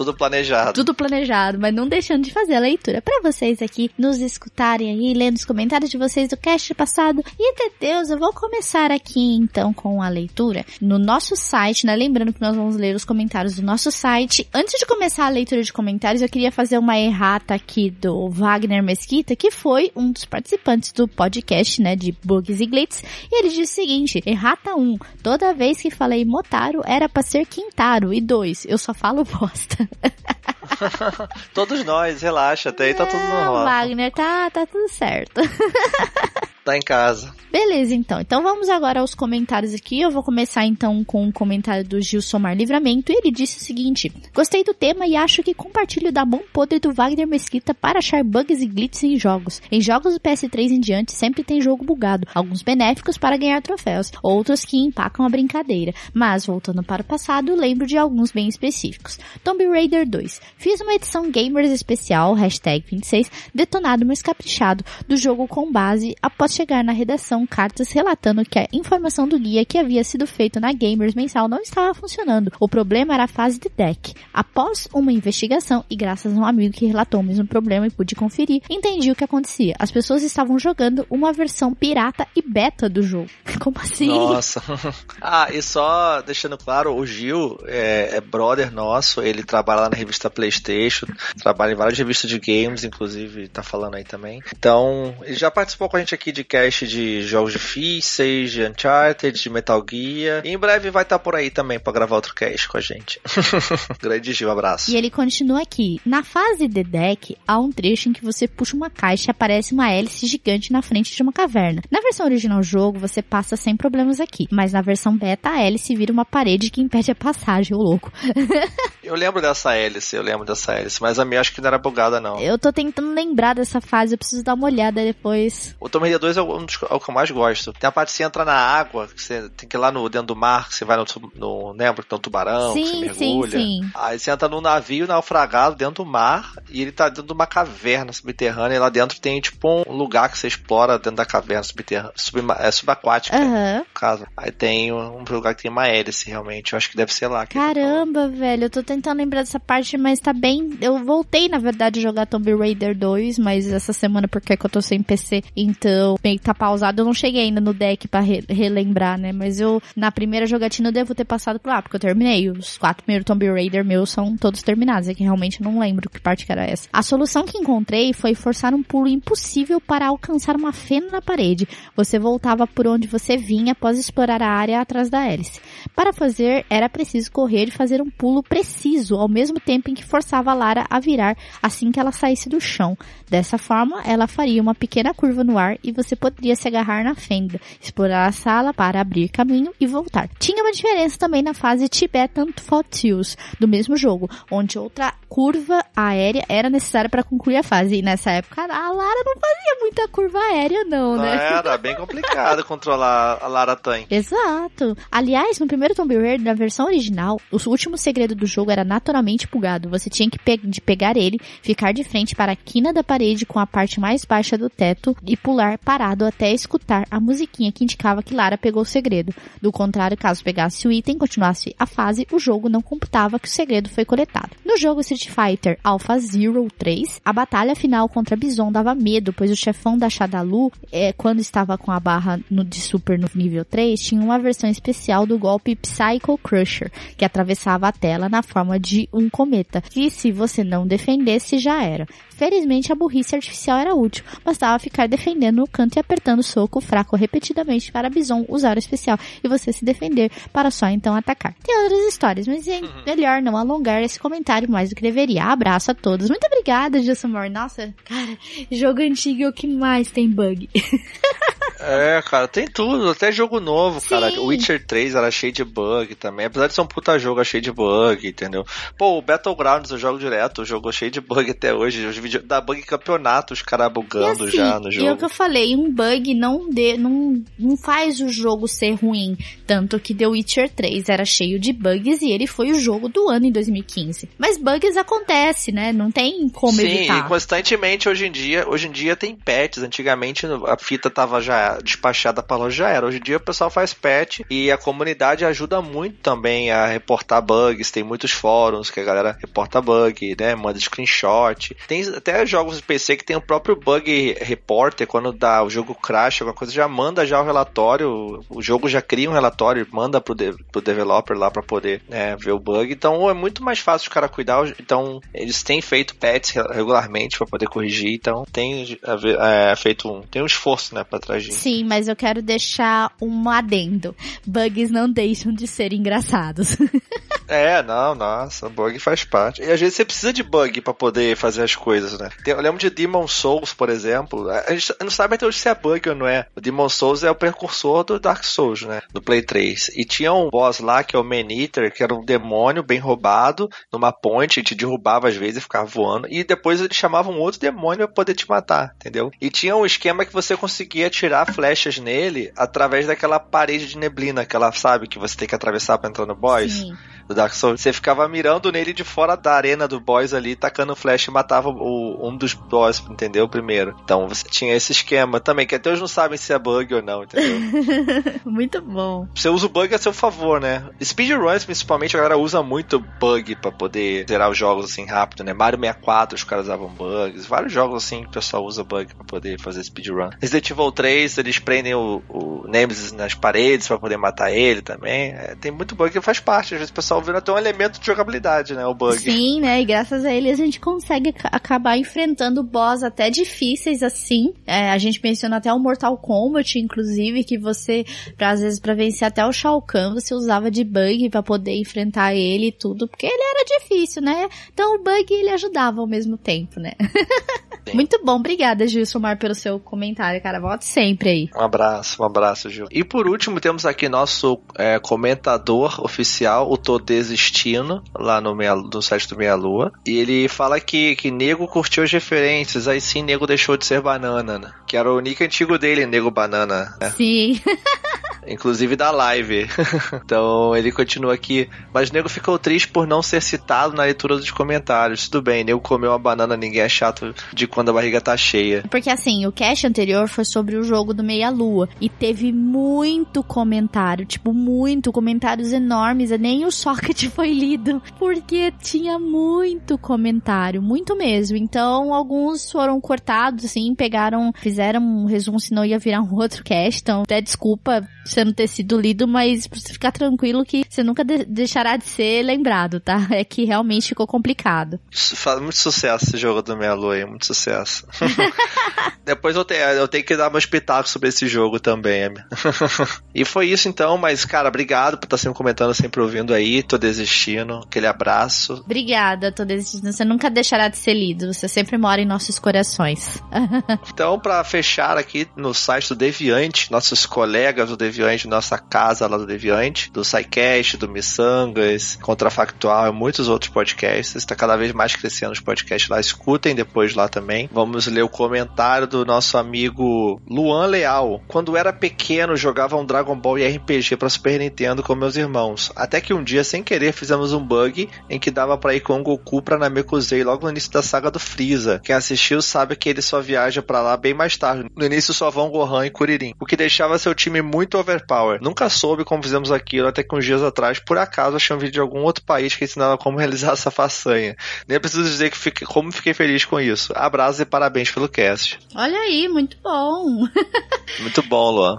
Tudo planejado. Tudo planejado, mas não deixando de fazer a leitura para vocês aqui nos escutarem aí, lendo os comentários de vocês do cast passado. E até Deus, eu vou começar aqui então com a leitura no nosso site, né? Lembrando que nós vamos ler os comentários do nosso site. Antes de começar a leitura de comentários, eu queria fazer uma errata aqui do Wagner Mesquita, que foi um dos participantes do podcast, né, de Bugs e Glitz. E ele disse o seguinte: errata 1. Toda vez que falei Motaro era para ser Quintaro. E 2. Eu só falo bosta. Todos nós, relaxa, até aí tá tudo normal. Wagner, tá, tá tudo certo. Tá em casa. Beleza, então. Então vamos agora aos comentários aqui. Eu vou começar então com o comentário do Gilson Mar Livramento. Ele disse o seguinte: Gostei do tema e acho que compartilho da mão podre do Wagner Mesquita para achar bugs e glitches em jogos. Em jogos do PS3 em diante sempre tem jogo bugado, alguns benéficos para ganhar troféus, outros que empacam a brincadeira. Mas voltando para o passado, lembro de alguns bem específicos. Tomb Raider 2. Fiz uma edição Gamers especial, hashtag 26, detonado mas caprichado, do jogo com base após chegar na redação cartas relatando que a informação do guia que havia sido feito na Gamers mensal não estava funcionando. O problema era a fase de deck. Após uma investigação e graças a um amigo que relatou o mesmo problema e pude conferir, entendi o que acontecia. As pessoas estavam jogando uma versão pirata e beta do jogo. Como assim? Nossa. ah, e só deixando claro, o Gil é, é brother nosso, ele trabalha lá na revista Playstation, trabalha em várias revistas de games, inclusive tá falando aí também. Então, ele já participou com a gente aqui de cast de jogos difíceis, de Uncharted, de Metal Gear. E em breve vai estar por aí também pra gravar outro cast com a gente. Grande Gil, abraço. E ele continua aqui. Na fase de deck, há um trecho em que você puxa uma caixa e aparece uma hélice gigante na frente de uma caverna. Na versão original do jogo, você passa sem problemas aqui. Mas na versão beta, a hélice vira uma parede que impede a passagem, ô louco. Eu lembro dessa hélice, eu lembro dessa hélice, mas a minha acho que não era bugada, não. Eu tô tentando lembrar dessa fase, eu preciso dar uma olhada depois. O Tomb Raider 2 é um dos, é o que eu mais gosto. Tem a parte que você entra na água, que você tem que ir lá no, dentro do mar, que você vai no, no lembra que tem um tubarão, que você Sim, sim, mergulha. sim. Aí você entra num navio naufragado dentro do mar e ele tá dentro de uma caverna subterrânea e lá dentro tem tipo um lugar que você explora dentro da caverna subterrânea, subma- é subaquática, Aham. no caso. Aí tem um lugar que tem uma hélice realmente, eu acho que deve ser lá. Caramba, velho, eu tô tentando lembrar dessa parte, mas tá bem. Eu voltei, na verdade, a jogar Tomb Raider 2, mas essa semana, porque é que eu tô sem PC, então meio que tá pausado. Eu não cheguei ainda no deck pra re- relembrar, né? Mas eu, na primeira jogatina, eu devo ter passado por lá, porque eu terminei. Os quatro primeiros Tomb Raider meus são todos terminados, é que realmente não lembro que parte que era essa. A solução que encontrei foi forçar um pulo impossível para alcançar uma fenda na parede. Você voltava por onde você vinha após explorar a área atrás da hélice. Para fazer, era preciso correr e fazer um pulo preciso, ao mesmo tempo em que forçava a Lara a virar assim que ela saísse do chão. Dessa forma, ela faria uma pequena curva no ar e você poderia se agarrar na fenda, explorar a sala para abrir caminho e voltar. Tinha uma diferença também na fase Tibetan Foothills do mesmo jogo, onde outra curva aérea era necessária para concluir a fase. E nessa época, a Lara não fazia muita curva aérea, não, Não né? era bem complicado controlar a Lara Tank. Exato. Aliás, no primeiro Tomb Raider, na versão original, o último segredo do jogo era naturalmente bugado. Você tinha que pe de pegar ele, ficar de frente para a quina da parede com a parte mais baixa do teto e pular parado até escutar a musiquinha que indicava que Lara pegou o segredo. Do contrário, caso pegasse o item e continuasse a fase, o jogo não computava que o segredo foi coletado. No jogo Street Fighter Alpha Zero 3, a batalha final contra Bison dava medo, pois o chefão da Shadalu, é, quando estava com a barra no, de super no nível 3, tinha uma versão especial do golpe Psycho Crusher, que atravessava a tela na forma de um cometa, que se você não defendesse já era. Felizmente a burrice artificial era útil, bastava ficar defendendo no canto e apertando o soco fraco repetidamente para Bison usar o especial e você se defender para só então atacar. Tem outras histórias, mas é melhor não alongar esse comentário mais do que deveria. Abraço a todos. Muito obrigada, Gilson Moore. Nossa, cara, jogo antigo é o que mais tem bug. É, cara, tem tudo, até jogo novo, Sim. cara. O Witcher 3 era cheio de bug também. Apesar de ser um puta jogo, é cheio de bug, entendeu? Pô, o Battlegrounds eu jogo direto, o jogo é cheio de bug até hoje. Os da bug campeonato, os caras bugando assim, já no E é o jogo. que eu falei, um bug não, de, não, não faz o jogo ser ruim. Tanto que The Witcher 3 era cheio de bugs e ele foi o jogo do ano em 2015. Mas bugs acontece, né? Não tem como Sim, evitar. e constantemente hoje em dia, hoje em dia tem patches. Antigamente a fita tava já despachada pra loja já era. Hoje em dia o pessoal faz patch e a comunidade ajuda muito também a reportar bugs. Tem muitos fóruns que a galera reporta bug, né? Manda screenshot. Tem até jogos de PC que tem o próprio bug reporter quando dá o jogo crash, alguma coisa, já manda já o relatório. O jogo já cria um relatório, manda pro, de, pro developer lá pra poder né, ver o bug. Então é muito mais fácil o cara cuidar. Então eles têm feito patches regularmente pra poder corrigir. Então tem é, feito um, tem um esforço, né, trás disso. Sim, mas eu quero deixar um adendo. Bugs não deixam de ser engraçados. É, não, nossa, bug faz parte. E às vezes você precisa de bug pra poder fazer as coisas, né? Tem- eu lembro de Demon Souls, por exemplo. A gente não sabe até hoje se é bug ou não é. O Demon Souls é o precursor do Dark Souls, né? Do Play 3. E tinha um boss lá que é o Man-Eater, que era um demônio bem roubado, numa ponte, te derrubava às vezes e ficava voando. E depois ele chamava um outro demônio pra poder te matar, entendeu? E tinha um esquema que você conseguia tirar flechas nele através daquela parede de neblina, aquela, sabe, que você tem que atravessar pra entrar no boss Sim. do Dark Souls, você ficava mirando nele de fora da arena do boss ali, tacando flash e matava o, um dos boss, entendeu? Primeiro. Então você tinha esse esquema também, que até hoje não sabem se é bug ou não, entendeu? Muito bom. você usa o bug a seu favor, né? Speedruns, principalmente, a galera usa muito bug pra poder zerar os jogos assim rápido, né? Mario 64, os caras usavam bugs. Vários jogos assim que o pessoal usa bug pra poder fazer speedrun. Resident Evil 3, eles prendem o, o Nemesis nas paredes pra poder matar ele também. É, tem muito bug que faz parte. Às vezes o pessoal vira até um elemento de jogabilidade, né? O bug. Sim, né? E graças a ele a gente consegue ac- acabar enfrentando boss até difíceis assim. É, a gente menciona até o Mortal Kombat, inclusive, que você, pra, às vezes, pra vencer até o Shao Kahn, você usava de bug pra poder enfrentar ele e tudo, porque ele era difícil, né? Então o bug ele ajudava ao mesmo tempo, né? Muito bom, obrigada, Gilson Mar, pelo seu comentário, cara. Volte sempre aí. Um abraço, um abraço, Gil. E por último, temos aqui nosso é, comentador oficial, o Tô Desistindo, lá no, Meia, no site do Meia Lua. E ele fala que, que Nego curtiu as referências, aí sim Nego deixou de ser banana, né? Que era o nick antigo dele, Nego Banana, né? Sim. Inclusive da live. então ele continua aqui. Mas Nego ficou triste por não ser citado na leitura dos comentários. Tudo bem, Nego comeu uma banana, ninguém é chato de quando a barriga tá cheia. Porque assim, o cast anterior foi sobre o jogo do Meia Lua. E teve muito comentário, tipo, muito, comentários enormes. Nem o Socket foi lido. Porque tinha muito comentário, muito mesmo. Então, alguns foram cortados, assim, pegaram, fizeram um resumo, senão ia virar um outro cast. Então, até desculpa você não ter sido lido, mas pra você ficar tranquilo que você nunca de- deixará de ser lembrado, tá? É que realmente ficou complicado. Faz muito sucesso esse jogo do Lua aí, muito sucesso. Depois eu tenho, eu tenho que dar meus pitacos sobre esse jogo também, e foi isso então, mas cara, obrigado por estar sempre comentando, sempre ouvindo aí, tô desistindo, aquele abraço. Obrigada, tô desistindo. Você nunca deixará de ser lido. Você sempre mora em nossos corações. Então, pra fechar aqui no site do Deviante, nossos colegas do Deviante Deviante, nossa casa lá do Deviante, do SciCast, do Missangas, Contrafactual e muitos outros podcasts. Está cada vez mais crescendo os podcasts lá. Escutem depois lá também. Vamos ler o comentário do nosso amigo Luan Leal. Quando era pequeno, jogava um Dragon Ball e RPG para Super Nintendo com meus irmãos. Até que um dia, sem querer, fizemos um bug em que dava para ir com o Goku pra Namekusei logo no início da saga do Freeza. Quem assistiu sabe que ele só viaja para lá bem mais tarde. No início só vão Gohan e Kuririn, o que deixava seu time muito overpower. Nunca soube como fizemos aquilo, até que uns dias atrás, por acaso, achei um vídeo de algum outro país que ensinava como realizar essa façanha. Nem preciso dizer que fiquei, como fiquei feliz com isso. Abraços e parabéns pelo cast. Olha aí, muito bom. muito bom, Luan.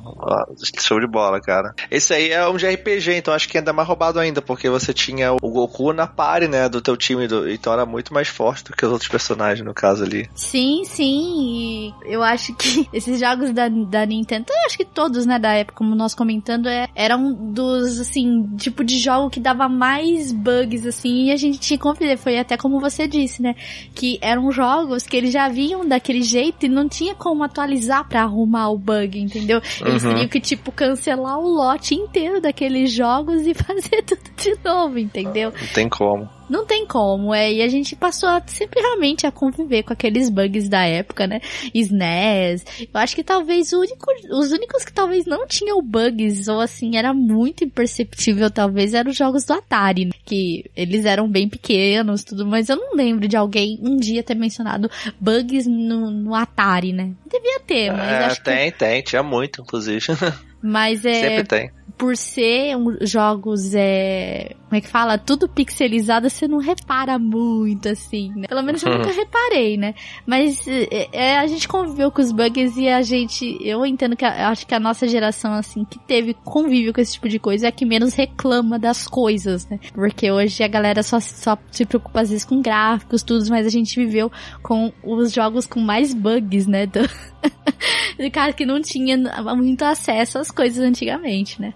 Show de bola, cara. Esse aí é um de RPG, então acho que ainda mais roubado ainda, porque você tinha o Goku na pare, né, do teu time, do, então era muito mais forte do que os outros personagens, no caso ali. Sim, sim, e eu acho que esses jogos da, da Nintendo, eu acho que todos, né, da época, como nós comentando, é, eram dos, assim, tipo de jogo que dava mais bugs, assim, e a gente tinha que conferir, foi até como você disse, né, que eram jogos que eles já vinham daquele jeito e não tinha como atualizar para arrumar o bug, entendeu? Eles uhum. teriam que, tipo, cancelar o lote inteiro daqueles jogos e fazer tudo de novo, entendeu? Não tem como. Não tem como, é. E a gente passou a, sempre realmente a conviver com aqueles bugs da época, né? SNES. Eu acho que talvez único, os únicos que talvez não tinham bugs, ou assim, era muito imperceptível, talvez, eram os jogos do Atari, né? que eles eram bem pequenos, tudo, mas eu não lembro de alguém um dia ter mencionado bugs no, no Atari, né? Devia ter, mas é, acho tem, que... tem, tinha muito, inclusive. Mas é. Sempre tem por ser um, jogos, é, como é que fala? Tudo pixelizado, você não repara muito, assim, né? Pelo menos eu nunca reparei, né? Mas é, é, a gente conviveu com os bugs e a gente, eu entendo que a, acho que a nossa geração, assim, que teve convívio com esse tipo de coisa é a que menos reclama das coisas, né? Porque hoje a galera só, só se preocupa às vezes com gráficos, tudo, mas a gente viveu com os jogos com mais bugs, né? Do... de cara que não tinha muito acesso às coisas antigamente, né?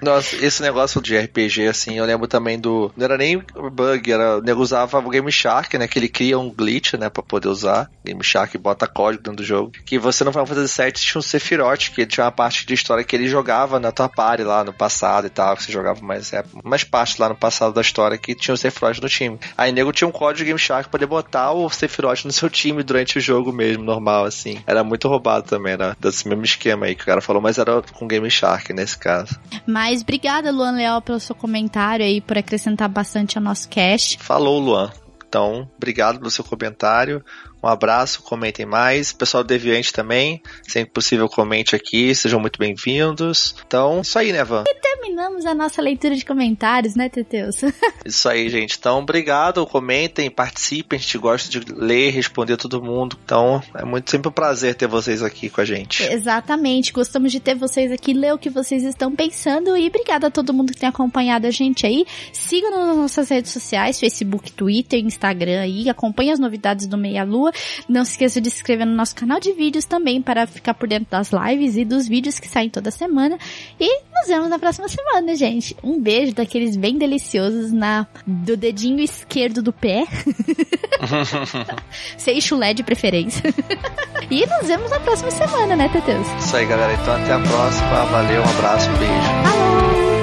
Nossa, esse negócio de RPG, assim, eu lembro também do. Não era nem bug, era. O nego usava o Game Shark, né? Que ele cria um glitch, né? Pra poder usar. Game Shark bota código dentro do jogo. Que você não vai fazer certo tinha um Sephiroth, que tinha uma parte de história que ele jogava na tua party lá no passado e tal. Que você jogava mais, é, mais parte lá no passado da história que tinha o Sephiroth no time. Aí o nego tinha um código Game Shark pra poder botar o Sephiroth no seu time durante o jogo mesmo, normal, assim. Era muito roubado também, né? Desse mesmo esquema aí que o cara falou, mas era com Game Shark nesse caso. Mas obrigada, Luan Leal, pelo seu comentário aí, por acrescentar bastante ao nosso cast. Falou, Luan. Então, obrigado pelo seu comentário. Um abraço, comentem mais. Pessoal do Deviante também, sempre possível comente aqui, sejam muito bem-vindos. Então, isso aí, né, Van? E terminamos a nossa leitura de comentários, né, Teteus? isso aí, gente. Então, obrigado, comentem, participem, a gente gosta de ler, responder todo mundo. Então, é muito sempre um prazer ter vocês aqui com a gente. Exatamente, gostamos de ter vocês aqui, ler o que vocês estão pensando e obrigada a todo mundo que tem acompanhado a gente aí. Sigam nas nossas redes sociais, Facebook, Twitter, Instagram aí, acompanhem as novidades do Meia Lua não se esqueça de se inscrever no nosso canal de vídeos também para ficar por dentro das lives e dos vídeos que saem toda semana. E nos vemos na próxima semana, gente. Um beijo daqueles bem deliciosos na do dedinho esquerdo do pé. Sem chulé de preferência. e nos vemos na próxima semana, né, Teteus? Isso aí, galera. Então até a próxima. Valeu, um abraço, um beijo. Alô!